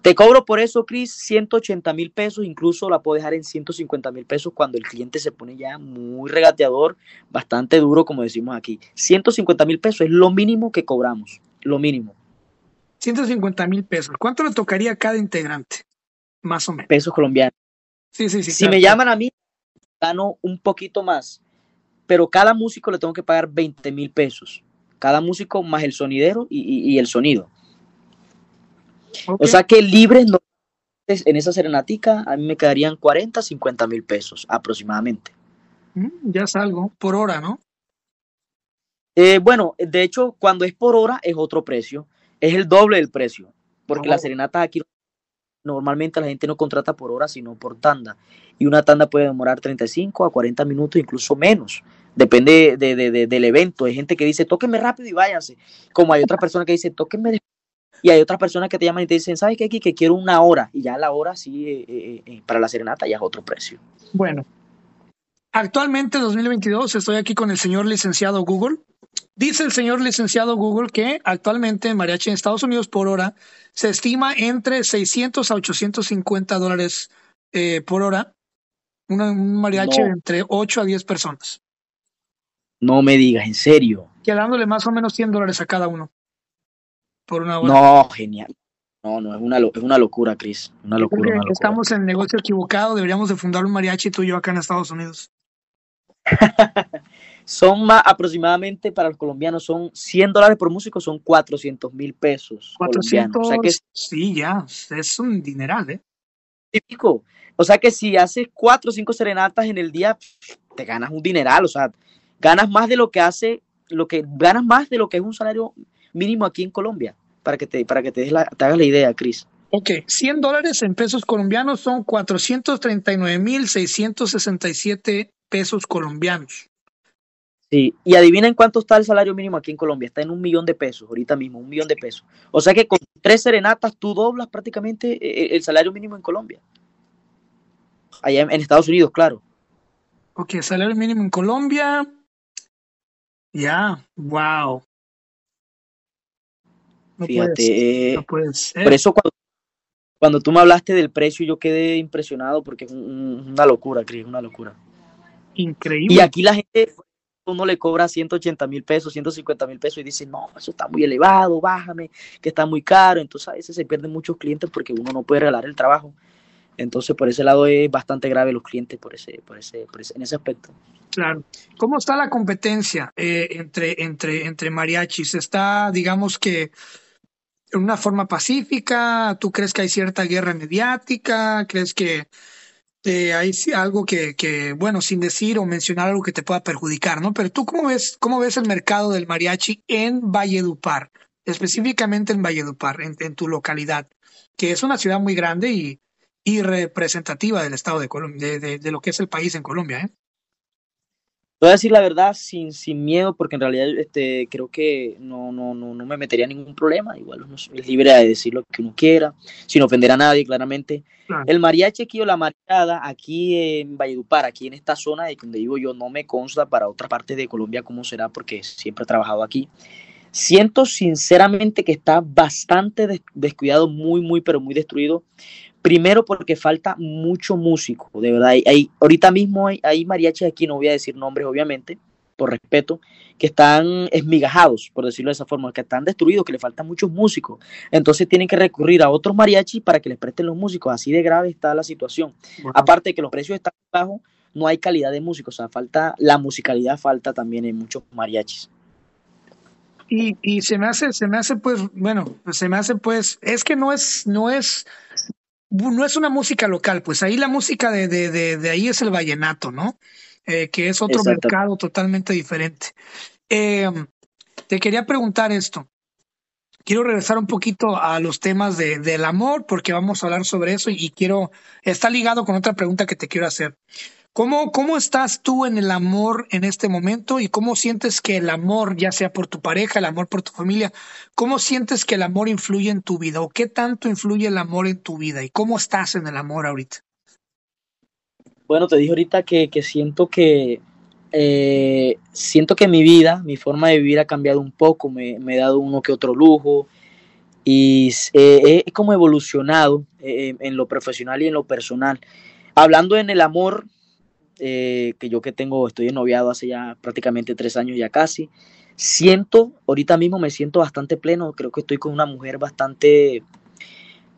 Te cobro por eso, Chris, 180 mil pesos, incluso la puedo dejar en 150 mil pesos cuando el cliente se pone ya muy regateador, bastante duro, como decimos aquí. 150 mil pesos es lo mínimo que cobramos, lo mínimo. 150 mil pesos. ¿Cuánto le tocaría a cada integrante? Más o menos. Pesos colombianos. Sí, sí, sí. Si me llaman a mí, gano un poquito más, pero cada músico le tengo que pagar 20 mil pesos cada músico más el sonidero y, el sonido. O sea que libres en esa serenatica a mí me quedarían 40, 50 mil pesos aproximadamente. Mm, ya es algo, por hora, ¿no? Eh, bueno, de hecho, cuando es por hora es otro precio, es el doble del precio, porque las serenatas aquí normalmente la gente no contrata por hora, sino por tanda, y una tanda puede demorar 35 a 40 minutos, incluso menos depende de, del evento. Hay gente que dice, tóquenme rápido y váyanse. Como hay otras personas que dicen, tóquenme y hay otras personas que te llaman y te dicen, ¿sabes qué aquí? Que quiero una hora. Y ya la hora sí, eh, eh, eh, para la serenata ya es otro precio. Bueno, actualmente 2022 estoy aquí con el señor licenciado Google. Dice el señor licenciado Google que actualmente mariachi en Estados Unidos por hora se estima entre 600 a 850 dólares por hora. un mariachi entre 8 a 10 personas. No me digas, en serio. Quedándole más o menos 100 dólares a cada uno. Por una hora. No, genial. No, no, es una, es una locura, Chris. Una locura, Estamos en el negocio equivocado. Deberíamos de fundar un mariachi tú y yo acá en Estados Unidos. son más aproximadamente para los colombianos, son 100 dólares por músico, son 400 mil pesos. 400, o sea que, sí, ya, es un dineral, ¿eh? Típico. O sea que si haces cuatro o cinco serenatas en el día, te ganas un dineral, o sea, ganas más de lo que hace, lo que ganas más de lo que es un salario mínimo aquí en Colombia, para que te, para que te, des la, te hagas la idea, Cris. Ok, 100 dólares en pesos colombianos son 439.667 pesos colombianos. Sí, y adivinen cuánto está el salario mínimo aquí en Colombia. Está en un millón de pesos, ahorita mismo, un millón de pesos. O sea que con tres serenatas tú doblas prácticamente eh, eh, el salario mínimo en Colombia. Allá en Estados Unidos, claro. Ok, salario mínimo en Colombia, ya, wow. Fíjate, Por eso cuando, tú me hablaste del precio yo quedé impresionado porque es una locura, Cris, una locura. Increíble. Y aquí la gente, uno le cobra 180 mil pesos, 150 mil pesos y dice, no, eso está muy elevado, bájame, que está muy caro. Entonces a veces se pierden muchos clientes porque uno no puede regalar el trabajo. Entonces por ese lado es bastante grave los clientes por ese, por ese, por ese en ese aspecto. Claro. ¿Cómo está la competencia eh, entre, entre, entre mariachis? ¿Está, digamos que, en una forma pacífica? ¿Tú crees que hay cierta guerra mediática? ¿Crees que eh, hay algo que, bueno, sin decir o mencionar algo que te pueda perjudicar, ¿no? Pero tú, ¿cómo ves, cómo ves el mercado del mariachi en Valledupar? Específicamente en Valledupar, en, en tu localidad, que es una ciudad muy grande y, y representativa del estado de Colombia, de, de, de, lo que es el país en Colombia, ¿eh? Voy a decir la verdad sin, sin miedo, porque en realidad este, creo que no, no, no, no me metería ningún problema. Igual uno es libre de decir lo que uno quiera, sin ofender a nadie, claramente. El mariachi aquí o la mariada aquí en Valledupar, aquí en esta zona de donde vivo yo, no me consta para otra parte de Colombia cómo será, porque siempre he trabajado aquí. Siento sinceramente que está bastante descuidado, muy, muy, pero muy destruido. Primero porque falta mucho músico, de verdad. Hay, ahorita mismo hay, hay mariachis aquí, no voy a decir nombres obviamente, por respeto, que están esmigajados, por decirlo de esa forma, que están destruidos, que le faltan muchos músicos. Entonces tienen que recurrir a otros mariachis para que les presten los músicos. Así de grave está la situación. Aparte de que los precios están bajos, no hay calidad de músicos. O sea, falta, la musicalidad falta también en muchos mariachis. Y, y se me hace, se me hace pues, bueno, se me hace pues, es que no es, no es no es una música local, pues ahí la música de, de, de, ahí es el vallenato, ¿no? Eh, que es otro mercado totalmente diferente. Eh, te quería preguntar esto. Quiero regresar un poquito a los temas de, del amor, porque vamos a hablar sobre eso y quiero, está ligado con otra pregunta que te quiero hacer. ¿Cómo, ¿Cómo estás tú en el amor en este momento y cómo sientes que el amor, ya sea por tu pareja, el amor por tu familia, cómo sientes que el amor influye en tu vida o qué tanto influye el amor en tu vida y cómo estás en el amor ahorita? Bueno, te dije ahorita que, que siento que eh, siento que mi vida, mi forma de vivir ha cambiado un poco, me, me he dado uno que otro lujo y eh, he como evolucionado eh, en lo profesional y en lo personal. Hablando en el amor, eh, que yo que tengo, estoy noviado hace ya prácticamente tres años ya casi, siento, ahorita mismo me siento bastante pleno, creo que estoy con una mujer bastante,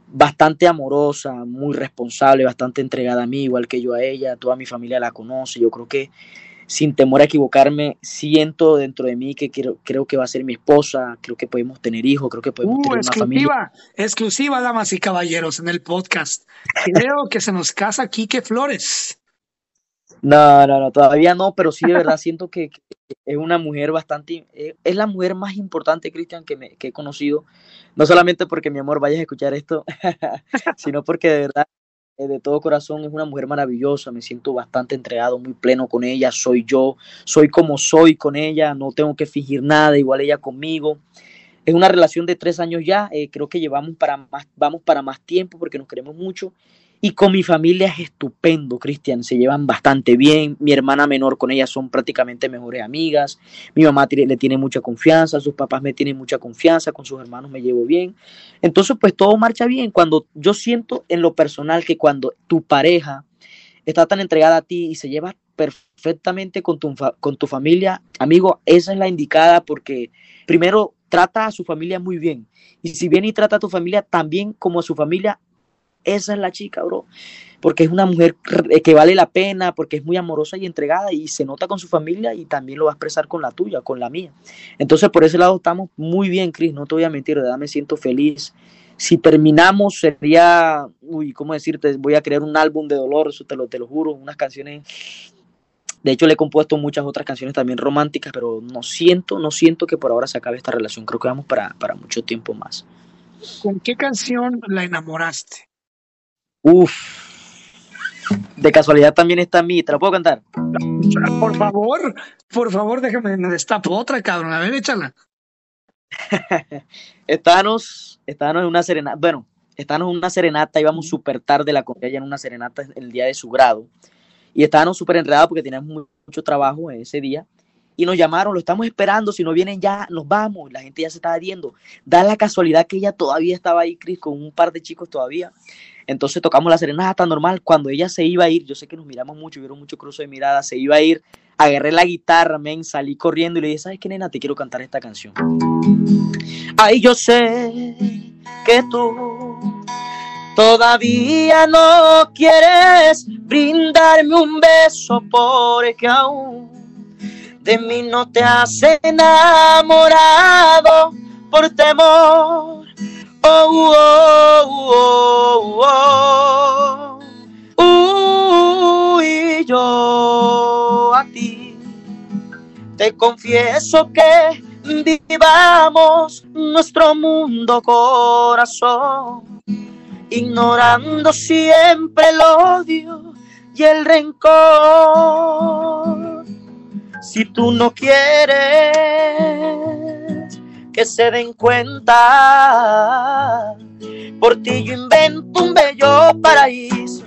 bastante amorosa, muy responsable, bastante entregada a mí, igual que yo a ella, toda mi familia la conoce, yo creo que sin temor a equivocarme, siento dentro de mí que quiero, creo que va a ser mi esposa, creo que podemos tener hijos, creo que podemos Uh, tener una familia. exclusiva, damas y caballeros, en el podcast. Creo que se nos casa Quique Flores. No, no, no, todavía no, pero sí de verdad siento que, es una mujer bastante, eh, es la mujer más importante, Cristian, que, me, que he conocido, no solamente porque mi amor vayas a escuchar esto, sino porque de verdad, eh, de todo corazón, es una mujer maravillosa, me siento bastante entregado, muy pleno con ella, soy yo, soy como soy con ella, no tengo que fingir nada, igual ella conmigo. Es una relación de tres años ya, eh, creo que llevamos para más, vamos para más tiempo porque nos queremos mucho. Y con mi familia es estupendo, Cristian, se llevan bastante bien. Mi hermana menor con ella son prácticamente mejores amigas. Mi mamá le tiene mucha confianza, sus papás me tienen mucha confianza, con sus hermanos me llevo bien. Entonces, pues todo marcha bien. Cuando yo siento en lo personal que cuando tu pareja está tan entregada a ti y se lleva perfectamente con tu, con tu familia, amigo, esa es la indicada porque primero trata a su familia muy bien. Y si bien y trata a tu familia también como a su familia, esa es la chica, bro. Porque es una mujer que vale la pena, porque es muy amorosa y entregada y se nota con su familia y también lo va a expresar con la tuya, con la mía. Entonces, por ese lado estamos muy bien, Cris, no te voy a mentir, de verdad me siento feliz. Si terminamos sería, uy, ¿cómo decirte? Voy a crear un álbum de dolor, eso te lo, te lo juro, unas canciones de hecho, le he compuesto muchas otras canciones también románticas, pero no siento, no siento que por ahora se acabe esta relación. Creo que vamos para, para mucho tiempo más. ¿Con qué canción la enamoraste? Uf. De casualidad también está a mí. ¿Te la puedo cantar? Por favor, por favor, déjame, me destapo otra, cabrón. A ver, échala. Estábamos, estábamos en una serenata. Bueno, estábamos en una serenata. Íbamos súper tarde la con ella en una serenata el día de su grado. Y estábamos súper enredados porque teníamos mu- mucho trabajo ese día. Y nos llamaron, lo estamos esperando. Si no vienen ya, nos vamos. La gente ya se estaba yendo. Da la casualidad que ella todavía estaba ahí, Chris, con un par de chicos todavía. Entonces tocamos la serenata normal. Cuando ella se iba a ir, yo sé que nos miramos mucho, vieron mucho cruce de mirada, se iba a ir, agarré la guitarra, men, salí corriendo y le dije, ¿sabes qué, nena? Te quiero cantar esta canción. Ay, yo sé que tú todavía no quieres brindarme un beso porque aún de mí no te has enamorado por temor. Oh, oh, oh, oh. Uy, yo a ti te confieso que vivamos nuestro mundo corazón, ignorando siempre el odio y el rencor. Si tú no quieres que se den cuenta, por ti yo invento un bello paraíso,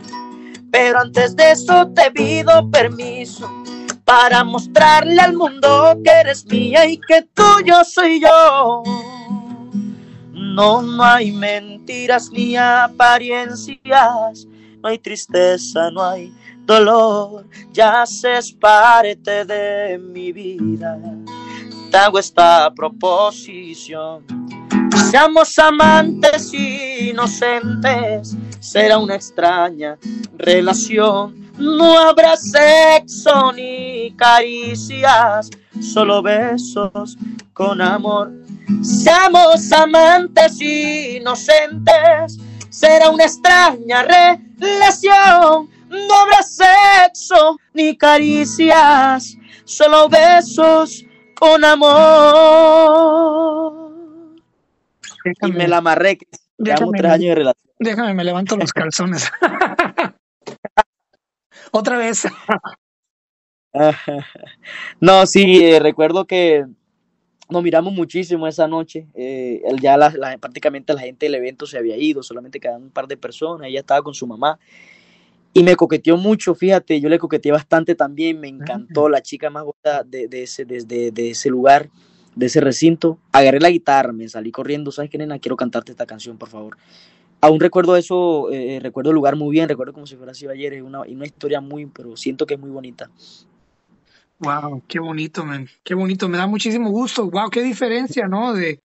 pero antes de eso te pido permiso para mostrarle al mundo que eres mía y que tuyo soy yo. No, no hay mentiras ni apariencias, no hay tristeza, no hay dolor, ya haces parte de mi vida. Hago esta proposición. Seamos amantes inocentes, será una extraña relación. No habrá sexo ni caricias, solo besos con amor. Seamos amantes inocentes, será una extraña relación. No habrá sexo ni caricias, solo besos con amor. y me la amarré. Llevamos tres años de relación. Déjame, me levanto los calzones. Otra vez. no, sí, eh, recuerdo que nos miramos muchísimo esa noche. Eh, ya prácticamente la gente del evento se había ido, solamente quedaban un par de personas. Ella estaba con su mamá y me coqueteó mucho, fíjate, yo le coqueteé bastante también, me encantó, la chica más bonita de, ese, de, ese lugar, de ese recinto. Agarré la guitarra, me salí corriendo, ¿sabes qué, nena? Quiero cantarte esta canción, por favor. Aún recuerdo eso, eh, recuerdo el lugar muy bien, recuerdo como si fuera así ayer, es una, una historia muy, pero siento que es muy bonita. Wow, qué bonito, man. Qué bonito, me da muchísimo gusto. Wow, qué diferencia, ¿no? De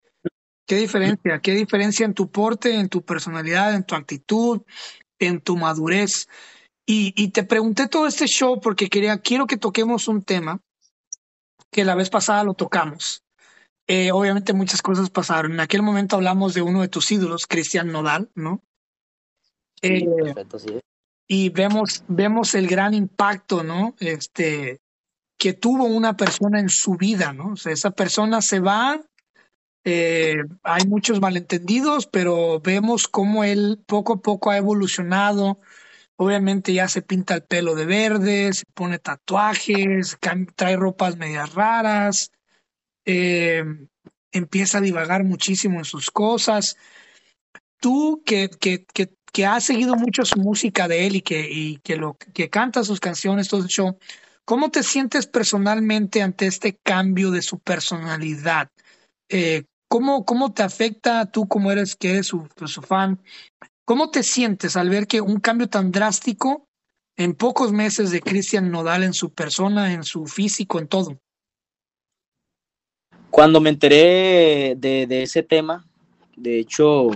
qué diferencia, qué diferencia en tu porte, en tu personalidad, en tu actitud, en tu madurez. Y, te pregunté todo este show porque quería, quiero que toquemos un tema que la vez pasada lo tocamos. Eh, obviamente muchas cosas pasaron. En aquel momento hablamos de uno de tus ídolos, Cristian Nodal, ¿no? Eh, perfecto, sí. Y vemos, vemos el gran impacto, ¿no? Este, que tuvo una persona en su vida, ¿no? O sea, esa persona se va, eh, hay muchos malentendidos, pero vemos cómo él poco a poco ha evolucionado, Obviamente ya se pinta el pelo de verde, se pone tatuajes, trae ropas medias raras, eh, empieza a divagar muchísimo en sus cosas. Tú que, que, que, has seguido mucho su música de él y que, y que, lo, que canta sus canciones, todo el ¿cómo te sientes personalmente ante este cambio de su personalidad? Eh, ¿cómo, ¿Cómo te afecta tú como eres que su, su fan? ¿Cómo te sientes al ver que un cambio tan drástico en pocos meses de Cristian Nodal en su persona, en su físico, en todo? Cuando me enteré de, ese tema, de hecho,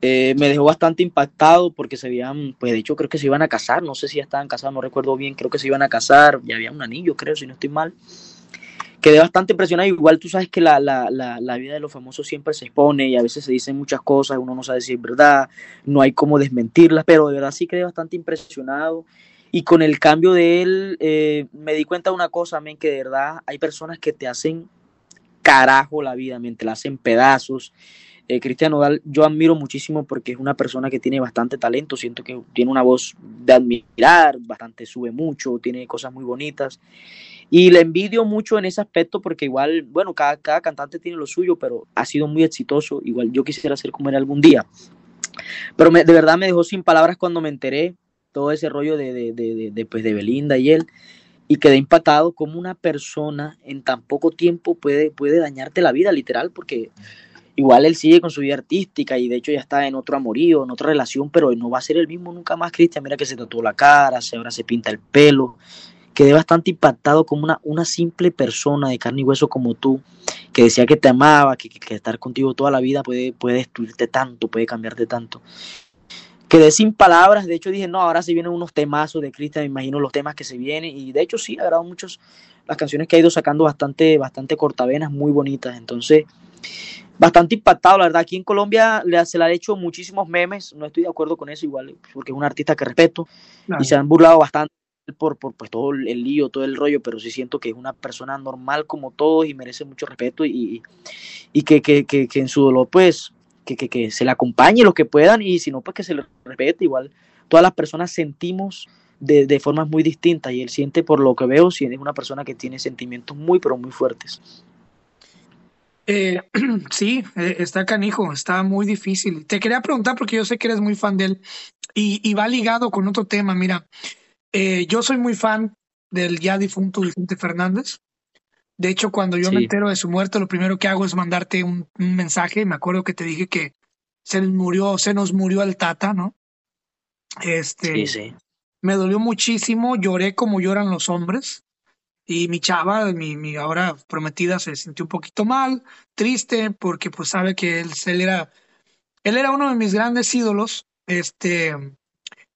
eh, me dejó bastante impactado porque se habían, pues de hecho creo que se iban a casar, no sé si ya estaban casados, no recuerdo bien, creo que se iban a casar, ya había un anillo, creo, si no estoy mal quedé bastante impresionado. Igual tú sabes que la, la, la, la, vida de los famosos siempre se expone y a veces se dicen muchas cosas, uno no sabe si es verdad, no hay cómo desmentirlas, pero de verdad sí quedé bastante impresionado. Y con el cambio de él, eh, me di cuenta de una cosa, men, que de verdad hay personas que te hacen carajo la vida, men, te la hacen pedazos. Eh, Cristian Nodal, yo admiro muchísimo porque es una persona que tiene bastante talento, siento que tiene una voz de admirar, bastante sube mucho, tiene cosas muy bonitas. Y le envidio mucho en ese aspecto porque igual, bueno, cada, cada cantante tiene lo suyo, pero ha sido muy exitoso. Igual yo quisiera ser como él algún día. Pero de verdad me dejó sin palabras cuando me enteré todo ese rollo de, de, de, de, pues de Belinda y él. Y quedé impactado como una persona en tan poco tiempo puede, puede dañarte la vida, literal, porque igual él sigue con su vida artística y de hecho ya está en otro amorío, en otra relación, pero no va a ser el mismo nunca más, Cristian. Mira que se tatuó la cara, ahora se pinta el pelo, quedé bastante impactado como una, una simple persona de carne y hueso como tú, que decía que te amaba, que, que, estar contigo toda la vida puede, puede destruirte tanto, puede cambiarte tanto. Quedé sin palabras, de hecho dije, no, ahora se vienen unos temazos de Cristian, me imagino los temas que se vienen, y de hecho sí, agrado muchos las canciones que ha ido sacando bastante, bastante cortavenas, muy bonitas, entonces bastante impactado, la verdad. Aquí en Colombia le, se le han hecho muchísimos memes, no estoy de acuerdo con eso igual, porque es un artista que respeto y se han burlado bastante por, por pues, todo el lío, todo el rollo, pero sí siento que es una persona normal como todos y merece mucho respeto y, y que, que, que, en su dolor pues que, que, se le acompañe los que puedan y si no pues que se le respete igual. Todas las personas sentimos de, de formas muy distintas y él siente por lo que veo, si es una persona que tiene sentimientos muy pero muy fuertes. Eh, sí, eh, está canijo, está muy difícil. Te quería preguntar porque yo sé que eres muy fan de él y, y va ligado con otro tema. Mira, eh, yo soy muy fan del ya difunto Vicente Fernández. De hecho, cuando yo me entero de su muerte, lo primero que hago es mandarte un, mensaje. Me acuerdo que te dije que se nos murió, se nos murió el Tata, ¿no? Este, sí, sí. Me dolió muchísimo, lloré como lloran los hombres. Y mi chava, mi, mi ahora prometida, se sintió un poquito mal, triste, porque pues sabe que él, él era, él era uno de mis grandes ídolos. Este,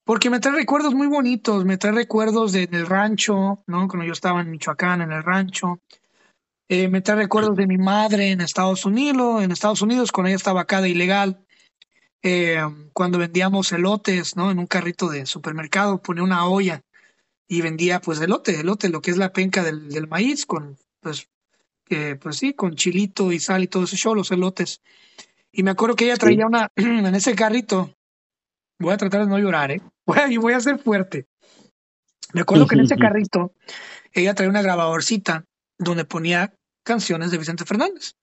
porque me trae recuerdos muy bonitos, me trae recuerdos de, del rancho, ¿no? Cuando yo estaba en Michoacán, en el rancho. Eh, me trae recuerdos de mi madre en Estados Unidos, en Estados Unidos, cuando ella estaba acá de ilegal. Eh, cuando vendíamos elotes, ¿no? En un carrito de supermercado, ponía una olla y vendía, pues, elote, elote, lo que es la penca del, del maíz, con, pues, pues sí, con chilito y sal y todo ese show, los elotes. Y me acuerdo que ella traía una, en ese carrito, voy a tratar de no llorar, ¿eh? Voy a, voy a ser fuerte. Me acuerdo que en ese carrito ella traía una grabadorcita donde ponía canciones de Vicente Fernández.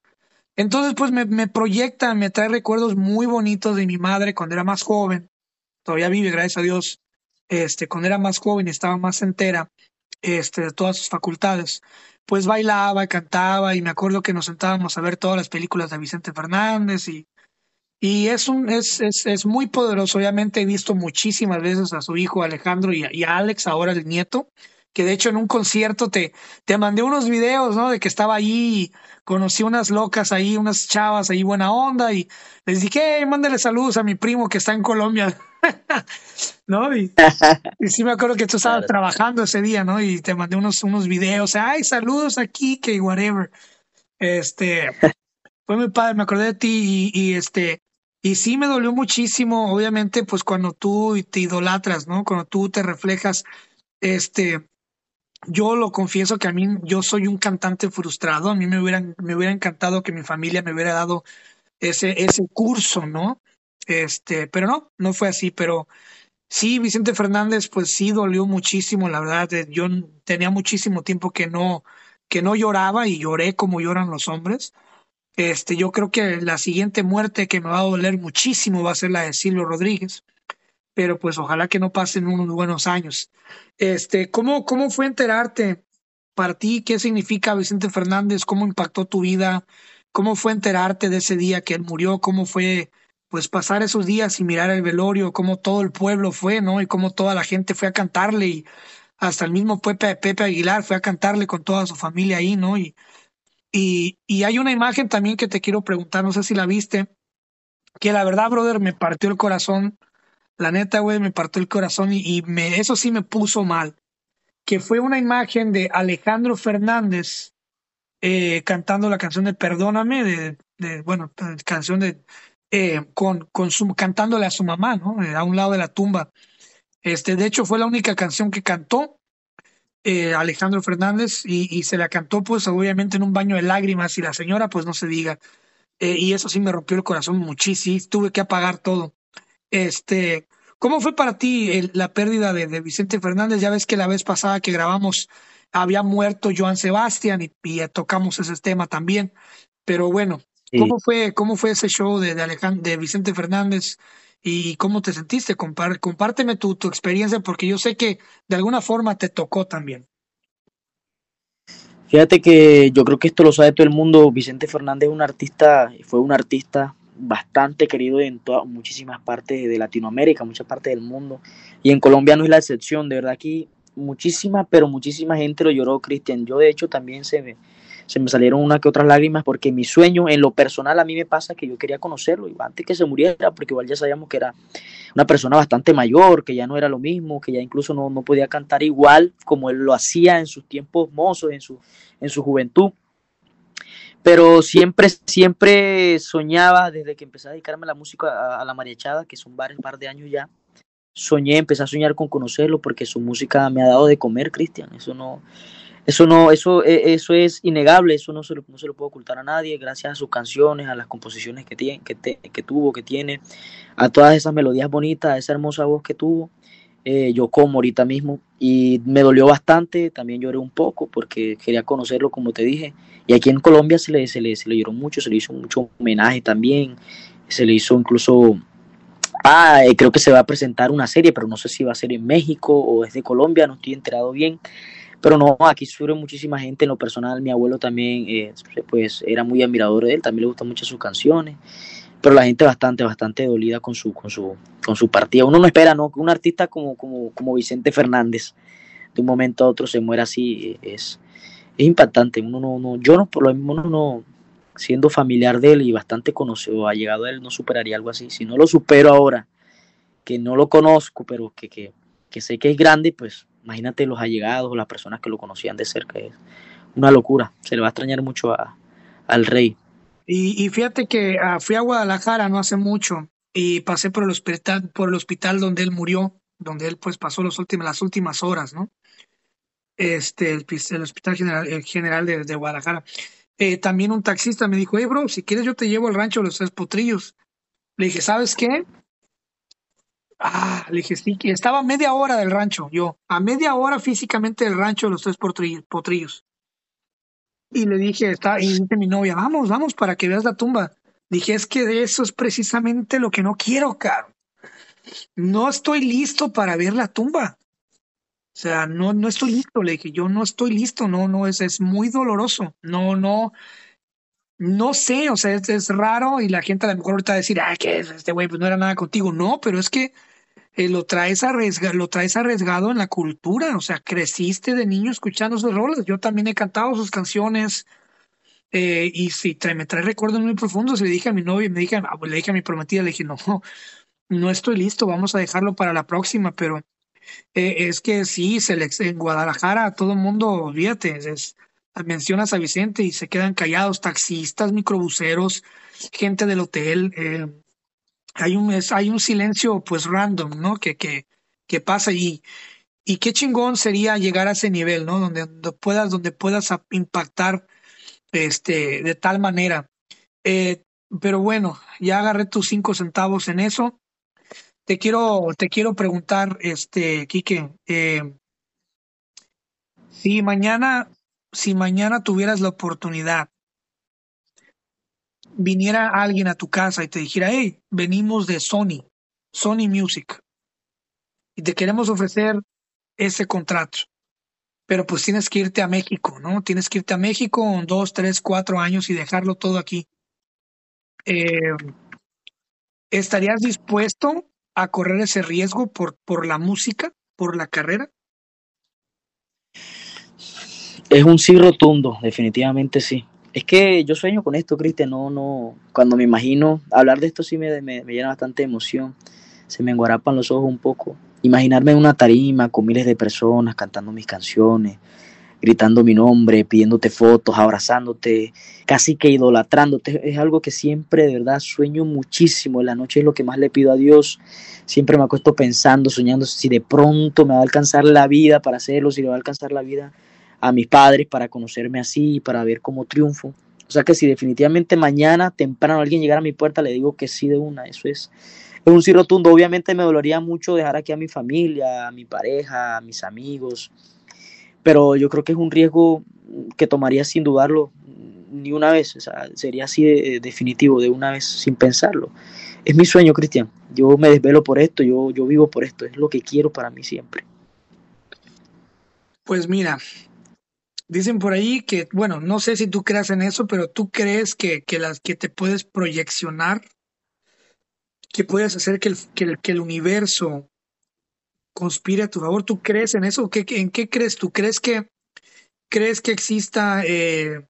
Entonces, pues me, me proyecta, me trae recuerdos muy bonitos de mi madre cuando era más joven. Todavía vive, gracias a Dios. Este, cuando era más joven y estaba más entera este, de todas sus facultades, pues bailaba, cantaba y me acuerdo que nos sentábamos a ver todas las películas de Vicente Fernández y, y es, un, es, es, es muy poderoso. Obviamente he visto muchísimas veces a su hijo Alejandro y y a Alex, ahora el nieto, que de hecho en un concierto te, te mandé unos videos, ¿no? De que estaba allí, conocí unas locas ahí, unas chavas ahí buena onda y les dije, hey, mándale saludos a mi primo que está en Colombia, ¿no? Y, sí me acuerdo que tú estabas trabajando ese día, ¿no? Y te mandé unos, unos videos, ay, saludos aquí, que whatever. Este, fue muy padre, me acordé de ti y, y este, y sí me dolió muchísimo, obviamente, pues cuando tú te idolatras, ¿no? Cuando tú te reflejas, este, yo lo confieso que a mí yo soy un cantante frustrado. A mí me hubiera, me hubiera encantado que mi familia me hubiera dado ese, ese curso, ¿no? Este, pero no, no fue así. Pero sí, Vicente Fernández, pues sí dolió muchísimo, la verdad. Eh, yo tenía muchísimo tiempo que no, que no lloraba y lloré como lloran los hombres. Este, yo creo que la siguiente muerte que me va a doler muchísimo va a ser la de Silvio Rodríguez pero pues ojalá que no pasen unos buenos años. Este, ¿cómo, cómo fue enterarte para ti qué significa Vicente Fernández? ¿Cómo impactó tu vida? ¿Cómo fue enterarte de ese día que él murió? ¿Cómo fue pues pasar esos días y mirar el velorio? ¿Cómo todo el pueblo fue, no? Y cómo toda la gente fue a cantarle y hasta el mismo Pepe, Pepe Aguilar fue a cantarle con toda su familia ahí, ¿no? Y, y, y hay una imagen también que te quiero preguntar, no sé si la viste, que la verdad, brother, me partió el corazón la neta, güey, me partió el corazón y, me, eso sí me puso mal. Que fue una imagen de Alejandro Fernández eh, cantando la canción de Perdóname, de, de bueno, canción de eh, con, su, cantándole a su mamá, ¿no? Eh, a un lado de la tumba. Este, de hecho, fue la única canción que cantó Alejandro Fernández y, y, se la cantó, pues, obviamente en un baño de lágrimas y la señora, pues, no se diga. y eso sí me rompió el corazón muchísimo. Tuve que apagar todo. Este, ¿cómo fue para ti la pérdida de, Vicente Fernández? Ya ves que la vez pasada que grabamos había muerto Joan Sebastián y, tocamos ese tema también. Pero bueno, ¿cómo fue, cómo fue ese show de, de, Vicente Fernández y cómo te sentiste? compárteme tu, tu experiencia porque yo sé que de alguna forma te tocó también. Fíjate que yo creo que esto lo sabe todo el mundo. Vicente Fernández es un artista, fue un artista bastante querido en todas, muchísimas partes de Latinoamérica, muchas partes del mundo. Y en Colombia no es la excepción, de verdad aquí muchísima, pero muchísima gente lo lloró, Cristian. Yo de hecho también se me, se me salieron una que otras lágrimas porque mi sueño, en lo personal a mí me pasa que yo quería conocerlo antes que se muriera, porque igual ya sabíamos que era una persona bastante mayor, que ya no era lo mismo, que ya incluso no, no podía cantar igual como él lo hacía en sus tiempos mozos, en su, en su juventud. Pero siempre, siempre soñaba, desde que empecé a dedicarme a la música, a, la mariachada, que son varios par de años ya, soñé, empecé a soñar con conocerlo, porque su música me ha dado de comer, Cristian, eso no, eso no, eso, e, eso es innegable, eso no se, lo, no se lo puedo ocultar a nadie, gracias a sus canciones, a las composiciones que, tiene, que, que tuvo, que tiene, a todas esas melodías bonitas, a esa hermosa voz que tuvo, eh, yo como ahorita mismo. Y me dolió bastante, también lloré un poco porque quería conocerlo como te dije. Y aquí en Colombia se le, se le, se le lloró mucho, se le hizo mucho homenaje también, se le hizo incluso, ah, eh, creo que se va a presentar una serie, pero no sé si va a ser en México o es de Colombia, no estoy enterado bien, pero no, aquí sufre muchísima gente en lo personal, mi abuelo también eh, pues era muy admirador de él, también le gustan mucho sus canciones pero la gente bastante, bastante dolida con su, con su, con su partida. Uno no espera, ¿no? Que un artista como, como, como Vicente Fernández de un momento a otro se muera así, es, es impactante. Uno no, no, yo no, por lo mismo, no, siendo familiar de él y bastante conocido, ha llegado a él, no superaría algo así. Si no lo supero ahora, que no lo conozco, pero que, que, que sé que es grande, pues imagínate los allegados, las personas que lo conocían de cerca. Es una locura. Se le va a extrañar mucho a, al rey. Y, fíjate que ah, fui a Guadalajara no hace mucho y pasé por el hospital, por el hospital donde él murió, donde él pues pasó los las últimas horas, ¿no? Este, el, Hospital General, general de, Guadalajara. eh, también un taxista me dijo, hey, bro, si quieres yo te llevo al rancho de los tres potrillos. Le dije, ¿sabes qué? Ah, le dije, sí, que estaba a media hora del rancho, yo, a media hora físicamente del rancho de los tres potrillos. Y le dije, está, y dice mi novia, vamos, vamos para que veas la tumba. Dije, es que de eso es precisamente lo que no quiero, caro. No estoy listo para ver la tumba. O sea, no, no estoy listo, le dije, yo no estoy listo, no, no, es, es muy doloroso. No, no, no sé, o sea, es, raro y la gente a lo mejor ahorita va a decir, ah, que este güey pues no era nada contigo. No, pero es que eh, lo, traes arriesgado, lo traes arriesgado en la cultura, o sea, creciste de niño escuchando sus roles. Yo también he cantado sus canciones eh, y si me trae recuerdos muy profundos, le dije a mi novia, me dije, ah, le dije a mi prometida, le dije, no, no estoy listo, vamos a dejarlo para la próxima, pero eh, es que sí, se le, en Guadalajara todo el mundo, olvídate, es, mencionas a Vicente y se quedan callados, taxistas, microbuseros, gente del hotel, eh, hay un, hay un silencio pues random, ¿no? Que, pasa y, y qué chingón sería llegar a ese nivel, ¿no? Donde, puedas, donde puedas impactar este, de tal manera. Eh, pero bueno, ya agarré tus cinco centavos en eso. Te quiero, te quiero preguntar, este, Quique, eh, si mañana, si mañana tuvieras la oportunidad viniera alguien a tu casa y te dijera, hey, venimos de Sony, Sony Music, y te queremos ofrecer ese contrato, pero pues tienes que irte a México, ¿no? Tienes que irte a México en dos, tres, cuatro años y dejarlo todo aquí. Eh, ¿Estarías dispuesto a correr ese riesgo por, por la música, por la carrera? Es un sí rotundo, definitivamente sí. Es que yo sueño con esto, Cristian, no, no, cuando me imagino, hablar de esto sí me, me, llena bastante emoción, se me enguarapan los ojos un poco. Imaginarme en una tarima con miles de personas cantando mis canciones, gritando mi nombre, pidiéndote fotos, abrazándote, casi que idolatrándote, es algo que siempre de verdad sueño muchísimo, en la noche es lo que más le pido a Dios, siempre me acuesto pensando, soñando si de pronto me va a alcanzar la vida para hacerlo, si le va a alcanzar la vida a mis padres para conocerme así, para ver cómo triunfo. O sea que si definitivamente mañana temprano alguien llegara a mi puerta, le digo que sí de una. Eso es, es un sí rotundo. Obviamente me dolería mucho dejar aquí a mi familia, a mi pareja, a mis amigos. Pero yo creo que es un riesgo que tomaría sin dudarlo ni una vez. O sea, sería así de, definitivo, de una vez, sin pensarlo. Es mi sueño, Cristian. Yo me desvelo por esto, yo, yo vivo por esto. Es lo que quiero para mí siempre. Pues mira, Dicen por ahí que, bueno, no sé si tú creas en eso, pero tú crees que, que, las, que te puedes proyeccionar, que puedes hacer que el, que el, universo conspire a tu favor. ¿Tú crees en eso? ¿Qué, ¿En qué crees tú? ¿Crees que, crees que exista eh,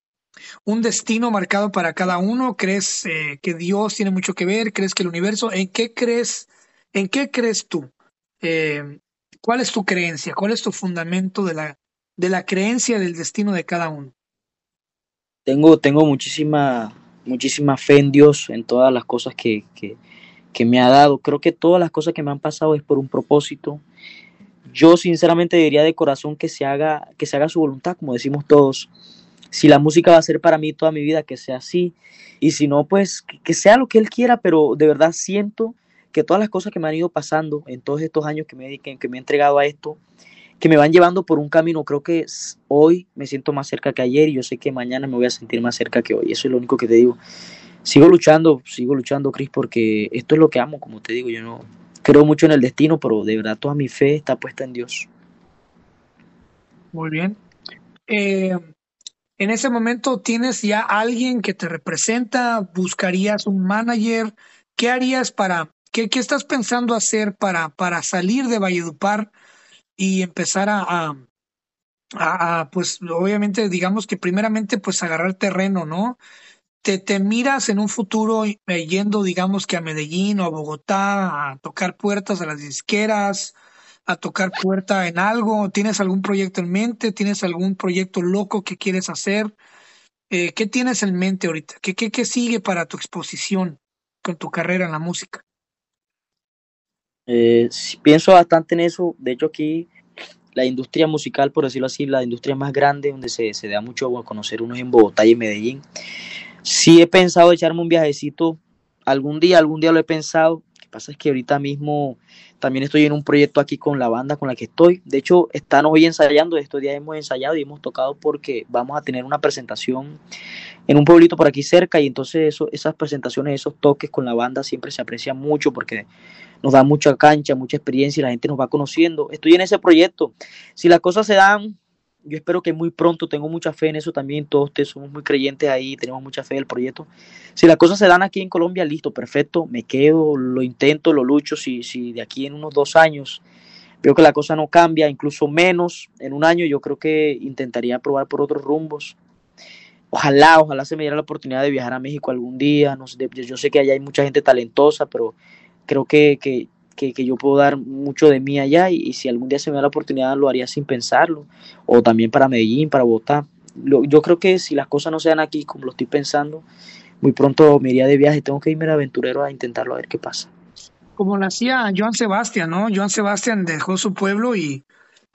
un destino marcado para cada uno? ¿Crees eh, que Dios tiene mucho que ver? ¿Crees que el universo? ¿En qué crees? ¿En qué crees tú? Eh, ¿Cuál es tu creencia? ¿Cuál es tu fundamento de la, de la creencia del destino de cada uno? Tengo, tengo muchísima, muchísima fe en Dios, en todas las cosas que, me ha dado. Creo que todas las cosas que me han pasado es por un propósito. Yo sinceramente diría de corazón que se haga, que se haga su voluntad, como decimos todos. Si la música va a ser para mí toda mi vida, que sea así. Y si no, pues que sea lo que Él quiera, pero de verdad siento que todas las cosas que me han ido pasando en todos estos años que me, que me he entregado a esto, que me van llevando por un camino. Creo que hoy me siento más cerca que ayer y yo sé que mañana me voy a sentir más cerca que hoy. Eso es lo único que te digo. Sigo luchando, sigo luchando, Cris, porque esto es lo que amo, como te digo. Yo no creo mucho en el destino, pero de verdad toda mi fe está puesta en Dios. Muy bien. Eh, en ese momento tienes ya alguien que te representa, buscarías un manager. ¿Qué harías para, qué, qué estás pensando hacer para, para salir de Valledupar? Y empezar a, a, pues obviamente digamos que primeramente pues agarrar terreno, ¿no? Te, te miras en un futuro eh, yendo digamos que a Medellín o a Bogotá a tocar puertas a las disqueras, a tocar puerta en algo, ¿tienes algún proyecto en mente? ¿Tienes algún proyecto loco que quieres hacer? Eh, ¿Qué tienes en mente ahorita? ¿Qué, qué, ¿Qué sigue para tu exposición con tu carrera en la música? Eh, pienso bastante en eso. De hecho, aquí la industria musical, por decirlo así, la industria más grande, donde se, se da mucho a conocer unos en Bogotá y en Medellín. Sí he pensado echarme un viajecito algún día, algún día lo he pensado. Lo que pasa es que ahorita mismo también estoy en un proyecto aquí con la banda con la que estoy. De hecho, estamos hoy ensayando, estos días hemos ensayado y hemos tocado porque vamos a tener una presentación en un pueblito por aquí cerca y entonces eso, esas presentaciones, esos toques con la banda siempre se aprecian mucho porque nos da mucha cancha, mucha experiencia y la gente nos va conociendo. Estoy en ese proyecto. Si las cosas se dan, yo espero que muy pronto, tengo mucha fe en eso también, todos ustedes somos muy creyentes ahí, tenemos mucha fe en el proyecto. Si las cosas se dan aquí en Colombia, listo, perfecto, me quedo, lo intento, lo lucho, si, si de aquí en unos dos años veo que la cosa no cambia, incluso menos en un año, yo creo que intentaría probar por otros rumbos. Ojalá, ojalá se me diera la oportunidad de viajar a México algún día. No sé, yo sé que allá hay mucha gente talentosa, pero creo que, que que, yo puedo dar mucho de mí allá y, si algún día se me da la oportunidad lo haría sin pensarlo, o también para Medellín, para Bogotá. Yo creo que si las cosas no se dan aquí como lo estoy pensando, muy pronto me iría de viaje, tengo que irme de aventurero a intentarlo a ver qué pasa. Como lo hacía Joan Sebastián, ¿no? Joan Sebastián dejó su pueblo y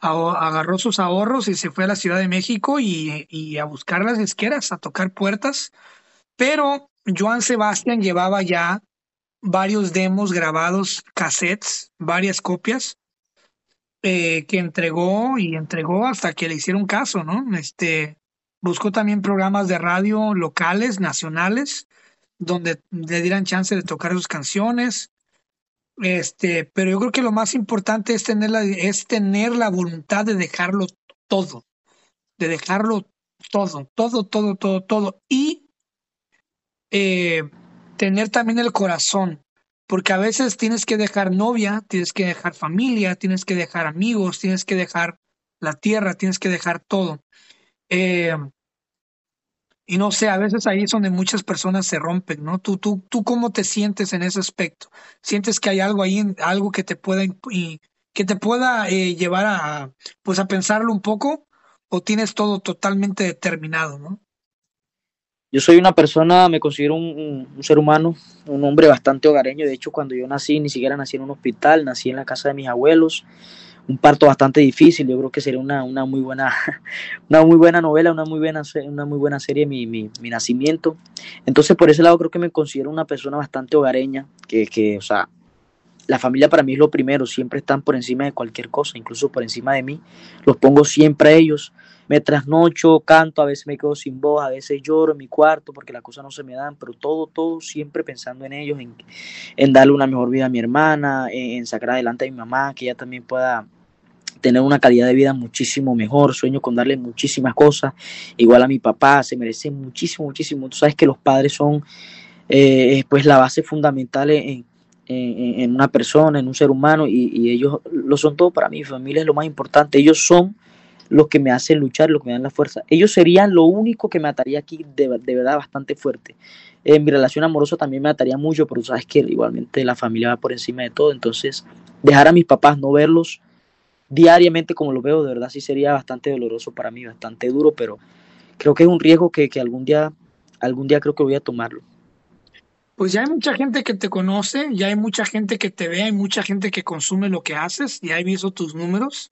agarró sus ahorros y se fue a la Ciudad de México y, y a buscar las disqueras, a tocar puertas, pero Joan Sebastián llevaba ya varios demos grabados, cassettes, varias copias, eh, que entregó y entregó hasta que le hicieron caso, ¿no? Este, buscó también programas de radio locales, nacionales, donde le dieran chance de tocar sus canciones. Este, pero yo creo que lo más importante es tener es tener la voluntad de dejarlo todo, de dejarlo todo, todo, todo, todo, todo. Y eh, tener también el corazón, porque a veces tienes que dejar novia, tienes que dejar familia, tienes que dejar amigos, tienes que dejar la tierra, tienes que dejar todo. Eh, y no sé, a veces ahí es donde muchas personas se rompen, ¿no? ¿Tú, tú, tú cómo te sientes en ese aspecto? ¿Sientes que hay algo ahí, algo que te pueda, que te pueda eh, llevar a, pues a pensarlo un poco? ¿O tienes todo totalmente determinado, ¿no? Yo soy una persona, me considero un, un, ser humano, un hombre bastante hogareño. De hecho, cuando yo nací, ni siquiera nací en un hospital, nací en la casa de mis abuelos. Un parto bastante difícil. Yo creo que sería una, una muy buena, una muy buena novela, una muy buena, una muy buena serie mi, mi, mi, nacimiento. Entonces, por ese lado, creo que me considero una persona bastante hogareña, que, que, o sea, la familia para mí es lo primero, siempre están por encima de cualquier cosa, incluso por encima de mí. Los pongo siempre a ellos me trasnocho, canto, a veces me quedo sin voz, a veces lloro en mi cuarto porque las cosas no se me dan, pero todo, todo siempre pensando en ellos, en, darle una mejor vida a mi hermana, en, sacar adelante a mi mamá, que ella también pueda tener una calidad de vida muchísimo mejor, sueño con darle muchísimas cosas, igual a mi papá, se merece muchísimo, muchísimo, tú sabes que los padres son eh, pues la base fundamental en, en, en, una persona, en un ser humano, y, y ellos lo son todo para mí, mi familia es lo más importante, ellos son los que me hacen luchar, los que me dan la fuerza. Ellos serían lo único que me ataría aquí de, de verdad bastante fuerte. En eh, mi relación amorosa también me ataría mucho, pero sabes que igualmente la familia va por encima de todo. Entonces, dejar a mis papás, no verlos diariamente como lo veo, de verdad sí sería bastante doloroso para mí, bastante duro, pero creo que es un riesgo que, que algún día, algún día creo que voy a tomarlo. Pues ya hay mucha gente que te conoce, ya hay mucha gente que te ve, hay mucha gente que consume lo que haces, ya he visto tus números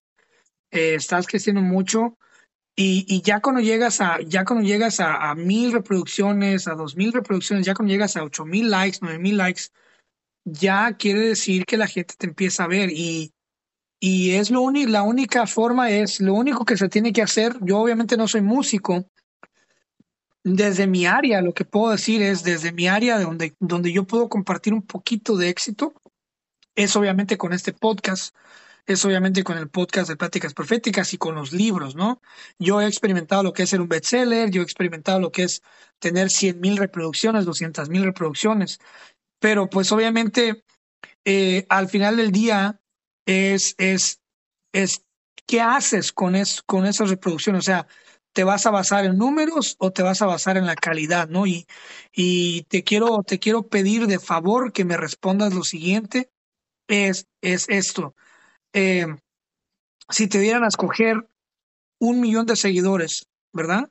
eh, estás creciendo mucho y, y, ya cuando llegas a ya cuando llegas a, mil reproducciones, a dos mil reproducciones, ya cuando llegas a ocho mil likes, nueve mil likes, ya quiere decir que la gente te empieza a ver y, y es lo único, la única forma es, lo único que se tiene que hacer, yo obviamente no soy músico, desde mi área, lo que puedo decir es, desde mi área donde, donde yo puedo compartir un poquito de éxito, es obviamente con este podcast, es obviamente con el podcast de Pláticas Proféticas y con los libros, ¿no? Yo he experimentado lo que es ser un bestseller, yo he experimentado lo que es tener 100 mil reproducciones, 200 mil reproducciones, pero pues obviamente eh, al final del día es, es, es, ¿qué haces con, es, con esas reproducciones? O sea, ¿te vas a basar en números o te vas a basar en la calidad, ¿no? Y, y te, quiero, te quiero pedir de favor que me respondas lo siguiente, es, es esto eh, si te dieran a escoger un millón de seguidores, ¿verdad?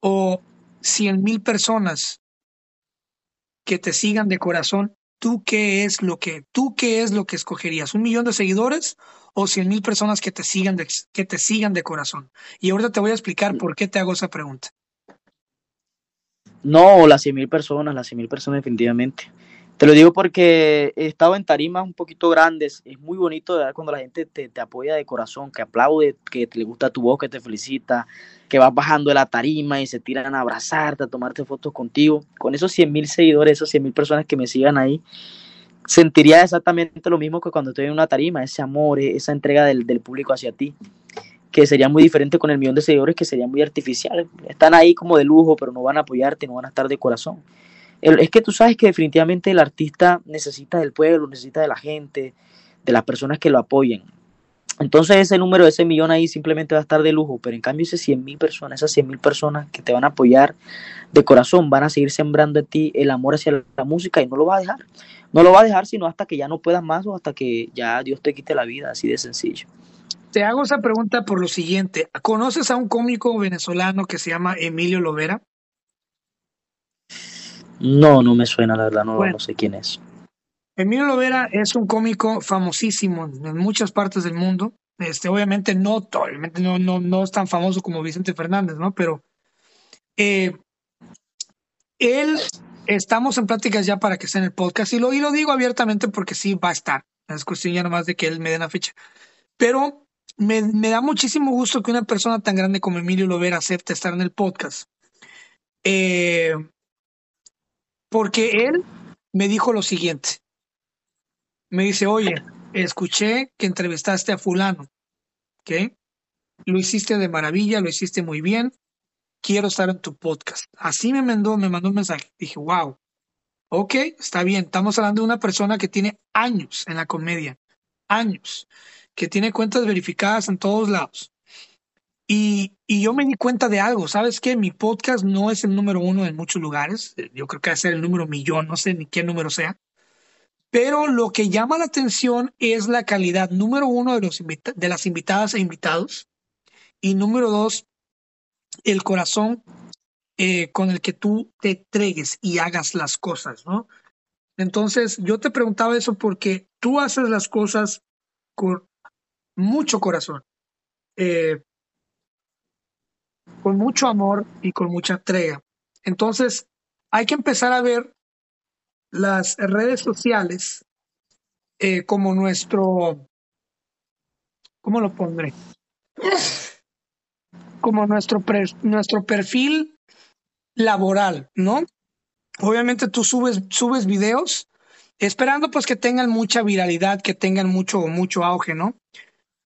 O cien mil personas que te sigan de corazón, ¿tú qué es lo que, tú qué es lo que escogerías? ¿Un millón de seguidores o cien mil personas que te sigan de, que te sigan de corazón? Y ahorita te voy a explicar por qué te hago esa pregunta. No, las cien mil personas, las cien mil personas definitivamente. Te lo digo porque he estado en tarimas un poquito grandes. Es muy bonito ver cuando la gente te, te, apoya de corazón, que aplaude, que te le gusta tu voz, que te felicita, que vas bajando de la tarima y se tiran a abrazarte, a tomarte fotos contigo. Con esos 100 mil seguidores, esos 100 mil personas que me sigan ahí, sentiría exactamente lo mismo que cuando estoy en una tarima, ese amor, esa entrega del, del público hacia ti que sería muy diferente con el millón de seguidores, que sería muy artificial. Están ahí como de lujo, pero no van a apoyarte, no van a estar de corazón es que tú sabes que definitivamente el artista necesita del pueblo, necesita de la gente, de las personas que lo apoyen. Entonces ese número, ese millón ahí simplemente va a estar de lujo, pero en cambio esas 100 mil personas, esas 100 mil personas que te van a apoyar de corazón, van a seguir sembrando en ti el amor hacia la música y no lo va a dejar. No lo va a dejar sino hasta que ya no puedas más o hasta que ya Dios te quite la vida, así de sencillo. Te hago esa pregunta por lo siguiente. ¿Conoces a un cómico venezolano que se llama Emilio Lovera? No, no me suena, la verdad, no, no sé quién es. Emilio Lovera es un cómico famosísimo en muchas partes del mundo. Este, obviamente no, obviamente no, no, no es tan famoso como Vicente Fernández, ¿no? Pero eh, él, estamos en pláticas ya para que esté en el podcast y lo, y lo digo abiertamente porque sí va a estar. Es cuestión ya nomás de que él me dé una fecha. Pero me, me da muchísimo gusto que una persona tan grande como Emilio Lovera acepte estar en el podcast. Eh, porque él me dijo lo siguiente. Me dice, oye, escuché que entrevistaste a fulano, ¿ok? Lo hiciste de maravilla, lo hiciste muy bien, quiero estar en tu podcast. Así me mandó, me mandó un mensaje. Dije, wow, ok, está bien. Estamos hablando de una persona que tiene años en la comedia, años, que tiene cuentas verificadas en todos lados, y, yo me di cuenta de algo, ¿sabes qué? Mi podcast no es el número uno en muchos lugares, yo creo que va a ser el número millón, no sé ni qué número sea, pero lo que llama la atención es la calidad, número uno, de, los de las invitadas e invitados, y número dos, el corazón eh, con el que tú te entregues y hagas las cosas, ¿no? Entonces, yo te preguntaba eso porque tú haces las cosas con mucho corazón. Eh, con mucho amor y con mucha entrega. Entonces, hay que empezar a ver las redes sociales eh, como nuestro, ¿cómo lo pondré? Como nuestro, nuestro perfil laboral, ¿no? Obviamente tú subes, subes videos esperando pues que tengan mucha viralidad, que tengan mucho, mucho auge, ¿no?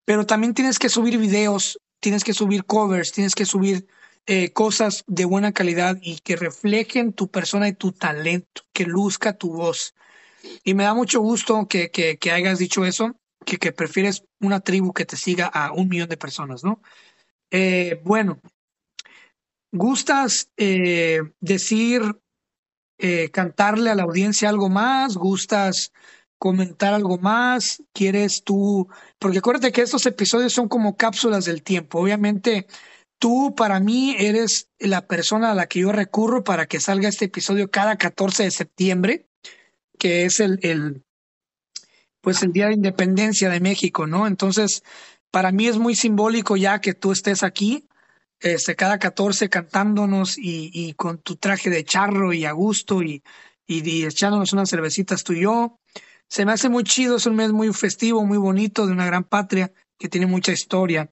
Pero también tienes que subir videos tienes que subir covers, tienes que subir eh, cosas de buena calidad y que reflejen tu persona y tu talento, que luzca tu voz. Y me da mucho gusto que, que, hayas dicho eso, que, que, prefieres una tribu que te siga a un millón de personas, ¿no? Eh, bueno, ¿gustas eh, decir, cantarle a la audiencia algo más? ¿Gustas comentar algo más? ¿Quieres tú? Porque acuérdate que estos episodios son como cápsulas del tiempo. Obviamente, tú para mí eres la persona a la que yo recurro para que salga este episodio cada 14 de septiembre, que es el, el pues el Día de Independencia de México, ¿no? Entonces, para mí es muy simbólico ya que tú estés aquí, este, cada 14 cantándonos y, y con tu traje de charro y a gusto y, y, y echándonos unas cervecitas tú y yo. Se me hace muy chido, es un mes muy festivo, muy bonito, de una gran patria que tiene mucha historia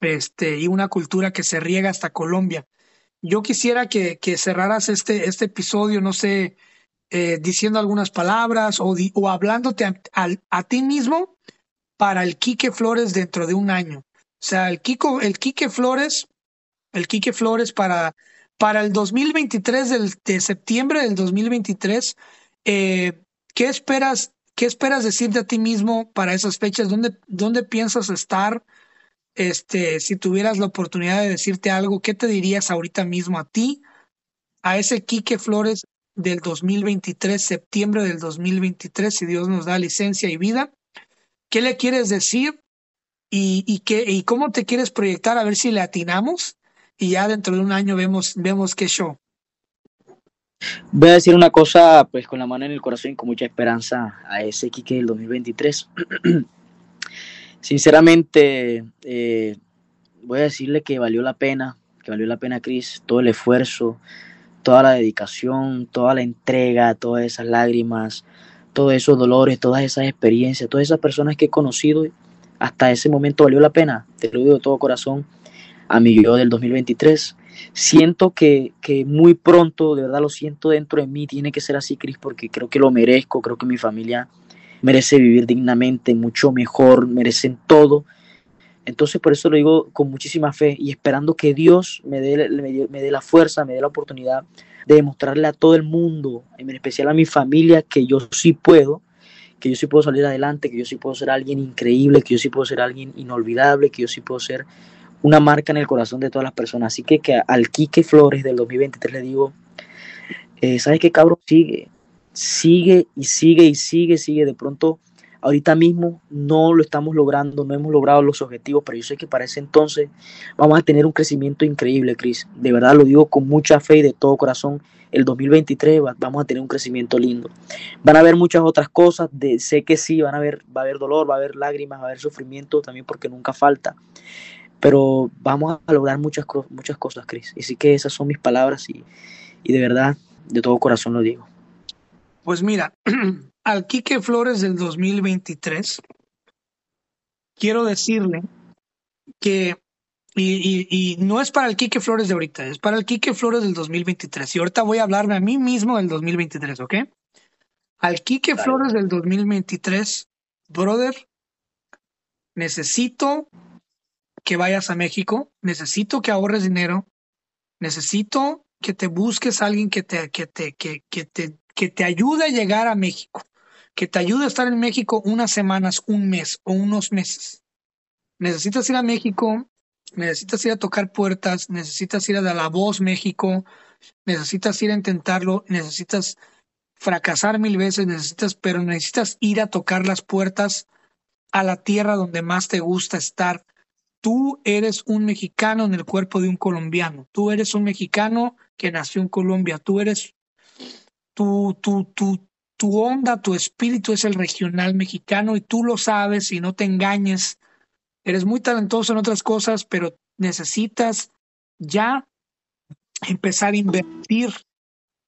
este, y una cultura que se riega hasta Colombia. Yo quisiera que, que cerraras este, este episodio, no sé, eh, diciendo algunas palabras o, o hablándote a, a, ti mismo para el Quique Flores dentro de un año. O sea, el, Kiko, el Quique Flores, el Quique Flores para, para el 2023, del, de septiembre del 2023, eh, ¿qué esperas ¿Qué esperas decirte a ti mismo para esas fechas? ¿Dónde, dónde piensas estar? Este, si tuvieras la oportunidad de decirte algo, ¿qué te dirías ahorita mismo a ti, a ese Quique Flores del 2023, septiembre del 2023, si Dios nos da licencia y vida? ¿Qué le quieres decir? ¿Y, y, qué, y cómo te quieres proyectar? A ver si le atinamos y ya dentro de un año vemos, vemos qué show. Voy a decir una cosa, pues con la mano en el corazón y con mucha esperanza a ese Quique del 2023. Sinceramente, eh, voy a decirle que valió la pena, que valió la pena, Cris, todo el esfuerzo, toda la dedicación, toda la entrega, todas esas lágrimas, todos esos dolores, todas esas experiencias, todas esas personas que he conocido, hasta ese momento valió la pena, te lo digo de todo corazón, a mi yo del 2023 siento que, que, muy pronto, de verdad lo siento dentro de mí, tiene que ser así, Cris, porque creo que lo merezco, creo que mi familia merece vivir dignamente, mucho mejor, merecen todo. Entonces por eso lo digo con muchísima fe y esperando que Dios me dé, me dé la fuerza, me dé la oportunidad de demostrarle a todo el mundo, en especial a mi familia, que yo sí puedo, que yo sí puedo salir adelante, que yo sí puedo ser alguien increíble, que yo sí puedo ser alguien inolvidable, que yo sí puedo ser una marca en el corazón de todas las personas. Así que, que al Quique Flores del 2023 le digo, eh, ¿sabes qué cabrón? Sigue, sigue y sigue y sigue, sigue. De pronto, ahorita mismo no lo estamos logrando, no hemos logrado los objetivos, pero yo sé que para ese entonces vamos a tener un crecimiento increíble, Cris. De verdad lo digo con mucha fe y de todo corazón. El 2023 vamos a tener un crecimiento lindo. Van a haber muchas otras cosas, de, sé que sí, van a haber, va a haber dolor, va a haber lágrimas, va a haber sufrimiento también porque nunca falta pero vamos a lograr muchas, muchas cosas, Cris. Y sí que esas son mis palabras y, y de verdad, de todo corazón lo digo. Pues mira, al Quique Flores del 2023, quiero decirle que, y, y, no es para el Quique Flores de ahorita, es para el Quique Flores del 2023. Y ahorita voy a hablarme a mí mismo del 2023, ¿ok? Al Quique Flores del 2023, brother, necesito que vayas a México, necesito que ahorres dinero, necesito que te busques a alguien que te, que te, que, que te, que te ayude a llegar a México, que te ayude a estar en México unas semanas, un mes o unos meses. Necesitas ir a México, necesitas ir a tocar puertas, necesitas ir a La Voz México, necesitas ir a intentarlo, necesitas fracasar mil veces, necesitas, pero necesitas ir a tocar las puertas a la tierra donde más te gusta estar, tú eres un mexicano en el cuerpo de un colombiano, tú eres un mexicano que nació en Colombia, tú eres, tu, tu, tu, tu onda, tu espíritu es el regional mexicano y tú lo sabes y no te engañes. Eres muy talentoso en otras cosas, pero necesitas ya empezar a invertir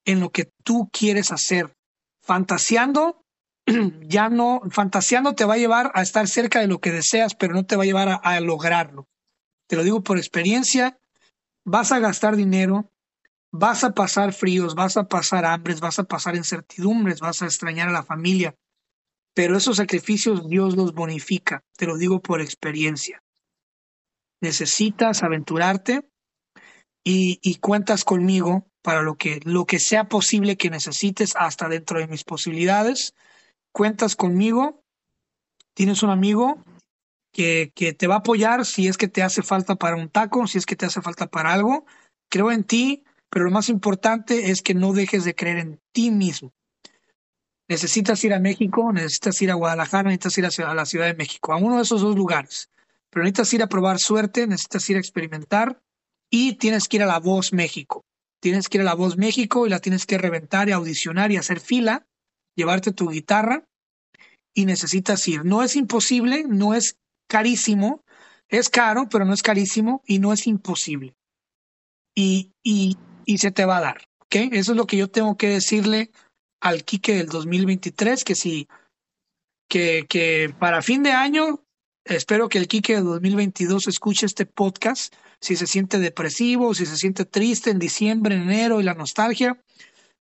en lo que tú quieres hacer. Fantaseando ya no, fantaseando te va a llevar a estar cerca de lo que deseas, pero no te va a llevar a, lograrlo. Te lo digo por experiencia, vas a gastar dinero, vas a pasar fríos, vas a pasar hambres, vas a pasar incertidumbres, vas a extrañar a la familia, pero esos sacrificios Dios los bonifica, te lo digo por experiencia. Necesitas aventurarte y, y cuentas conmigo para lo que, lo que sea posible que necesites hasta dentro de mis posibilidades cuentas conmigo, tienes un amigo que, que, te va a apoyar si es que te hace falta para un taco, si es que te hace falta para algo. Creo en ti, pero lo más importante es que no dejes de creer en ti mismo. Necesitas ir a México, necesitas ir a Guadalajara, necesitas ir a la Ciudad de México, a uno de esos dos lugares. Pero necesitas ir a probar suerte, necesitas ir a experimentar y tienes que ir a La Voz México. Tienes que ir a La Voz México y la tienes que reventar y audicionar y hacer fila llevarte tu guitarra y necesitas ir. No es imposible, no es carísimo, es caro, pero no es carísimo y no es imposible. Y, y, y se te va a dar. ¿ok? Eso es lo que yo tengo que decirle al Quique del 2023, que si, que, que para fin de año, espero que el Quique del 2022 escuche este podcast, si se siente depresivo, si se siente triste en diciembre, enero y la nostalgia,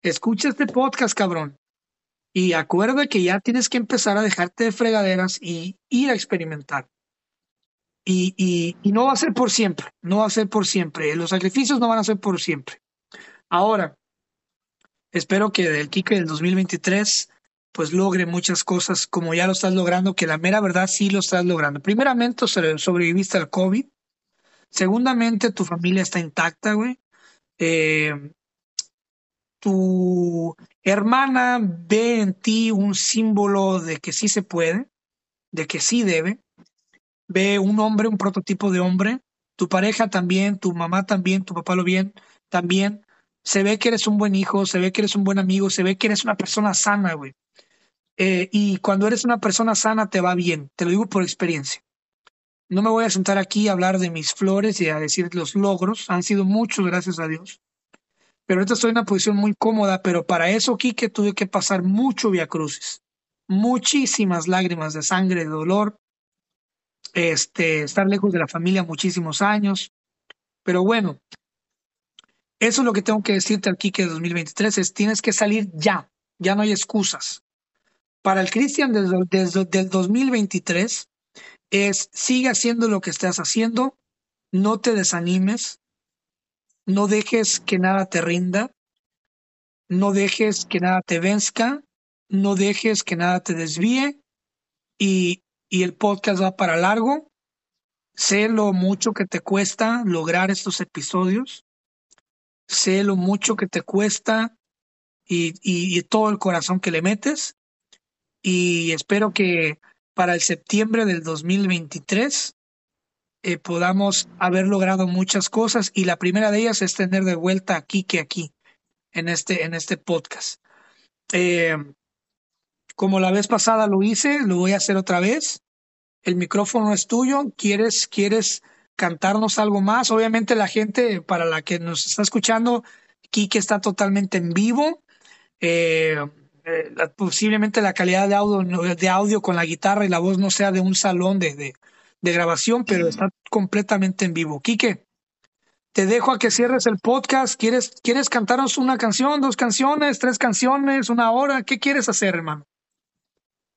escucha este podcast, cabrón. Y acuerda que ya tienes que empezar a dejarte de fregaderas y ir a experimentar. Y, y, y, no va a ser por siempre, no va a ser por siempre. Los sacrificios no van a ser por siempre. Ahora, espero que del Kike del 2023 pues logre muchas cosas como ya lo estás logrando, que la mera verdad sí lo estás logrando. Primeramente, sobreviviste al COVID. Segundamente, tu familia está intacta, güey. Eh, tu hermana ve en ti un símbolo de que sí se puede, de que sí debe, ve un hombre, un prototipo de hombre, tu pareja también, tu mamá también, tu papá lo bien, también, se ve que eres un buen hijo, se ve que eres un buen amigo, se ve que eres una persona sana, güey. Eh, y cuando eres una persona sana te va bien, te lo digo por experiencia. No me voy a sentar aquí a hablar de mis flores y a decir los logros, han sido muchos, gracias a Dios. Pero ahorita estoy en una posición muy cómoda, pero para eso, Quique, tuve que pasar mucho via crucis, muchísimas lágrimas de sangre, de dolor, este, estar lejos de la familia muchísimos años. Pero bueno, eso es lo que tengo que decirte aquí que 2023 es tienes que salir ya, ya no hay excusas. Para el Cristian desde, desde el 2023 es sigue haciendo lo que estás haciendo, no te desanimes, no dejes que nada te rinda, no dejes que nada te venzca, no dejes que nada te desvíe y, y el podcast va para largo. Sé lo mucho que te cuesta lograr estos episodios. Sé lo mucho que te cuesta y, y, todo el corazón que le metes. Y espero que para el septiembre del 2023 eh, podamos haber logrado muchas cosas y la primera de ellas es tener de vuelta aquí que aquí en este, en este podcast. Eh, como la vez pasada lo hice, lo voy a hacer otra vez. El micrófono es tuyo. ¿Quieres, quieres cantarnos algo más? Obviamente la gente para la que nos está escuchando, Kike está totalmente en vivo. Eh, posiblemente la calidad de audio, de audio con la guitarra y la voz no sea de un salón de, de grabación, pero está completamente en vivo. Quique, te dejo a que cierres el podcast. ¿Quieres, ¿Quieres cantarnos una canción, dos canciones, tres canciones, una hora? ¿Qué quieres hacer, hermano?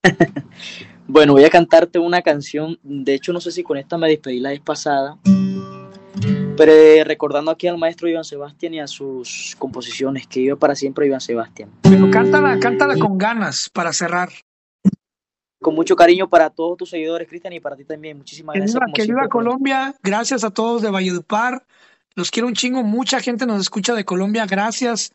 bueno, voy a cantarte una canción. De hecho, no sé si con esta me despedí la vez pasada. Pero recordando aquí al maestro Iván Sebastián y a sus composiciones, que iba para siempre Iván Sebastián. Pero cántala, cántala con ganas para cerrar. Con mucho cariño para todos tus seguidores, Cristian, y para ti también. Muchísimas gracias. Que viva Colombia. Gracias a todos de Valledupar. Los quiero un chingo. Mucha gente nos escucha de Colombia. Gracias.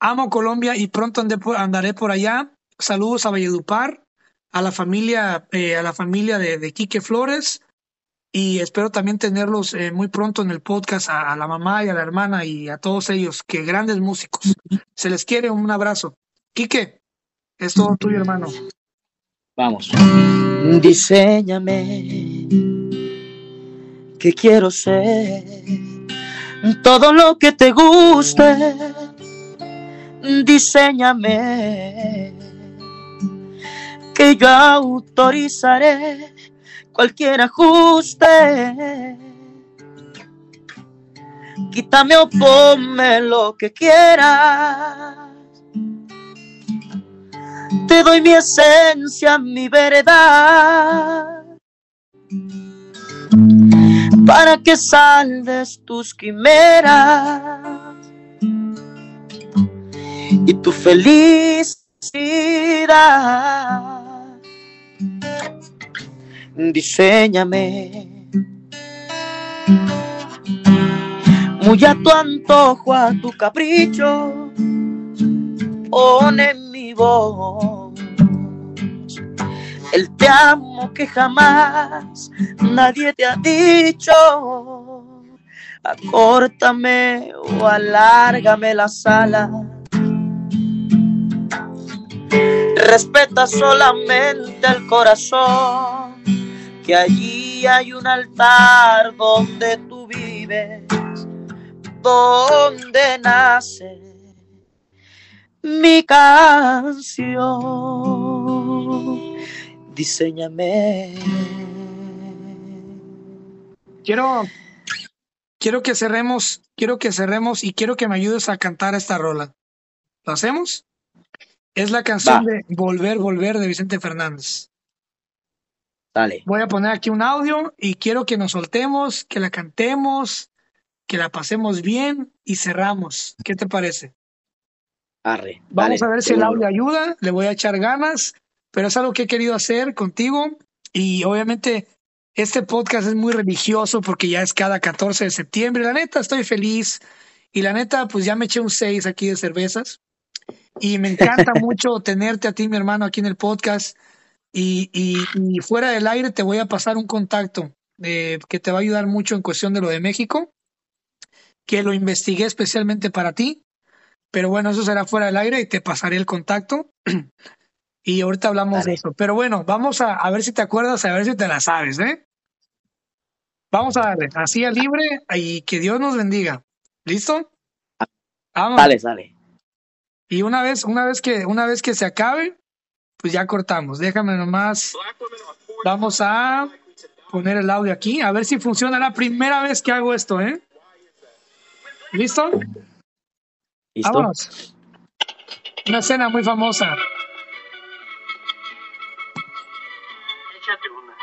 Amo Colombia y pronto andaré por allá. Saludos a Valledupar, a la familia, eh, a la familia de, de, Quique Flores. Y espero también tenerlos eh, muy pronto en el podcast a, a, la mamá y a la hermana y a todos ellos, que grandes músicos. Se les quiere un abrazo. Quique, es todo tuyo, hermano. Vamos. Diseñame que quiero ser todo lo que te guste. Diseñame que yo autorizaré cualquier ajuste. Quítame o ponme lo que quieras te doy mi esencia, mi verdad, para que salves tus quimeras y tu felicidad. Diseñame muy a tu antojo, a tu capricho, pone mi voz el te amo que jamás nadie te ha dicho. Acórtame o alárgame la sala. Respeta solamente el corazón, que allí hay un altar donde tú vives, donde nace mi canción diseñame. Quiero, quiero que cerremos, quiero que cerremos y quiero que me ayudes a cantar esta rola. ¿Lo hacemos? Es la canción de Volver, Volver de Vicente Fernández. Dale. Voy a poner aquí un audio y quiero que nos soltemos, que la cantemos, que la pasemos bien y cerramos. ¿Qué te parece? Arre, Vamos a ver si el audio ayuda, le voy a echar ganas pero es algo que he querido hacer contigo y obviamente este podcast es muy religioso porque ya es cada 14 de septiembre. La neta, estoy feliz y la neta, pues ya me eché un 6 aquí de cervezas y me encanta mucho tenerte a ti, mi hermano, aquí en el podcast y, y, fuera del aire te voy a pasar un contacto eh, que te va a ayudar mucho en cuestión de lo de México. que lo investigué especialmente para ti. Pero bueno, eso será fuera del aire y te pasaré el contacto. y ahorita hablamos Dale. de eso. Pero bueno, vamos a, a ver si te acuerdas, a ver si te la sabes, ¿eh? Vamos a darle así a libre y que Dios nos bendiga. ¿Listo? Vamos. Dale, dale. Y una vez, una vez que, una vez que se acabe, pues ya cortamos. Déjame nomás. Vamos a poner el audio aquí, a ver si funciona la primera vez que hago esto, ¿eh? ¿Listo? ¿Listo? Vámonos. Una escena muy famosa. Échate una.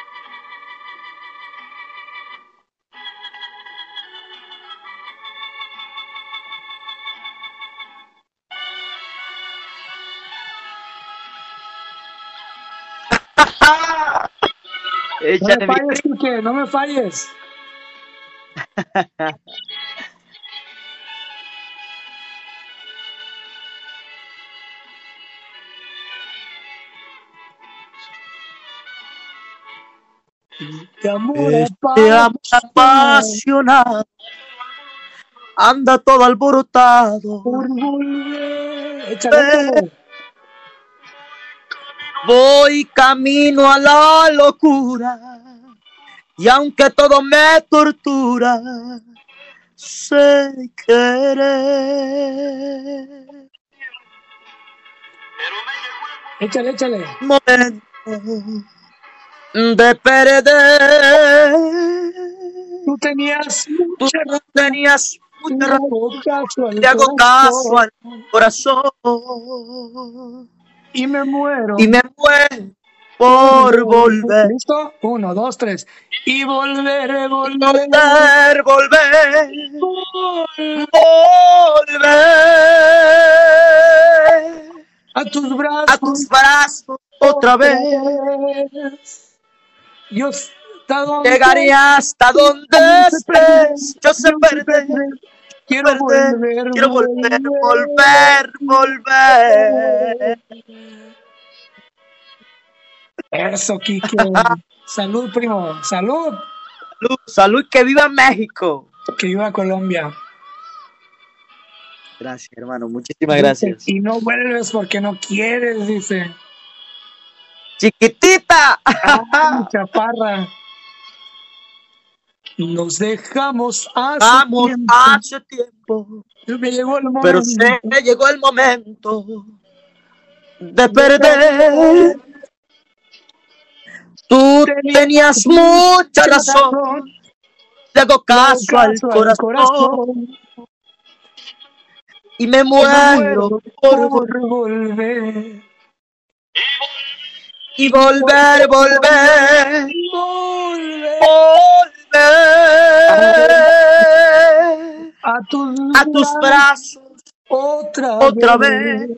No me falles, Quique, no me falles. De amor Este amor apasionado anda todo alborotado. por volver. Échale, échale. Voy camino a la locura y aunque todo me tortura, sé querer. Échale, échale. Momento de perder. Tú tenías Tú mucha tenías mucha razón, te hago caso corazón al corazón y me muero. y me muero por volver. ¿Listo? Uno, dos, tres. Y volveré, volveré. Volver, volver, volver volver A tus brazos. a tus brazos otra vez. Yo hasta donde Llegaré hasta donde estés. Yo sé perder, Quiero perder, volver, quiero volver, volver, volver. Eso, Kike. Salud, primo. Salud. Salud, salud, que viva México. Que viva Colombia. Gracias, hermano, muchísimas gracias. Y no vuelves porque no quieres, dice. Chiquitita. Ah, chaparra. Nos dejamos hace Vamos tiempo. hace tiempo, Me llegó el momento. pero se me llegó el momento de perder. Tú tenías mucha razón, le hago caso al corazón y me muero por por volver. Y volver, volver, Volver volver a tus, a tus brazos. otra, otra vez. vez.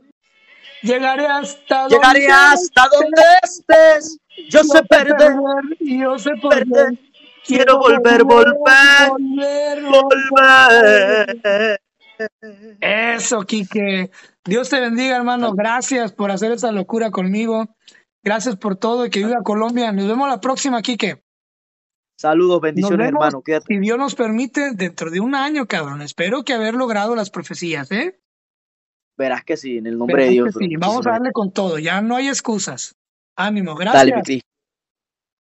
Llegaré hasta Llegaré hasta donde estés. Yo sé perder, yo sé perder. perder. Quiero volver, volver, volver, volver. Eso, Quique. Dios te bendiga, hermano. Gracias por hacer esa locura conmigo. Gracias por todo y que viva Colombia. Nos vemos la próxima, Quique. Saludos, Nos bendiciones, vemos, hermano. Cuídate. si Dios nos permite, dentro de un año, cabrón. Espero que haber logrado las profecías, ¿eh? Verás que sí, en el nombre de Dios. sí. Vamos a darle con todo. Ya no hay excusas. Ánimo. gracias. Dale.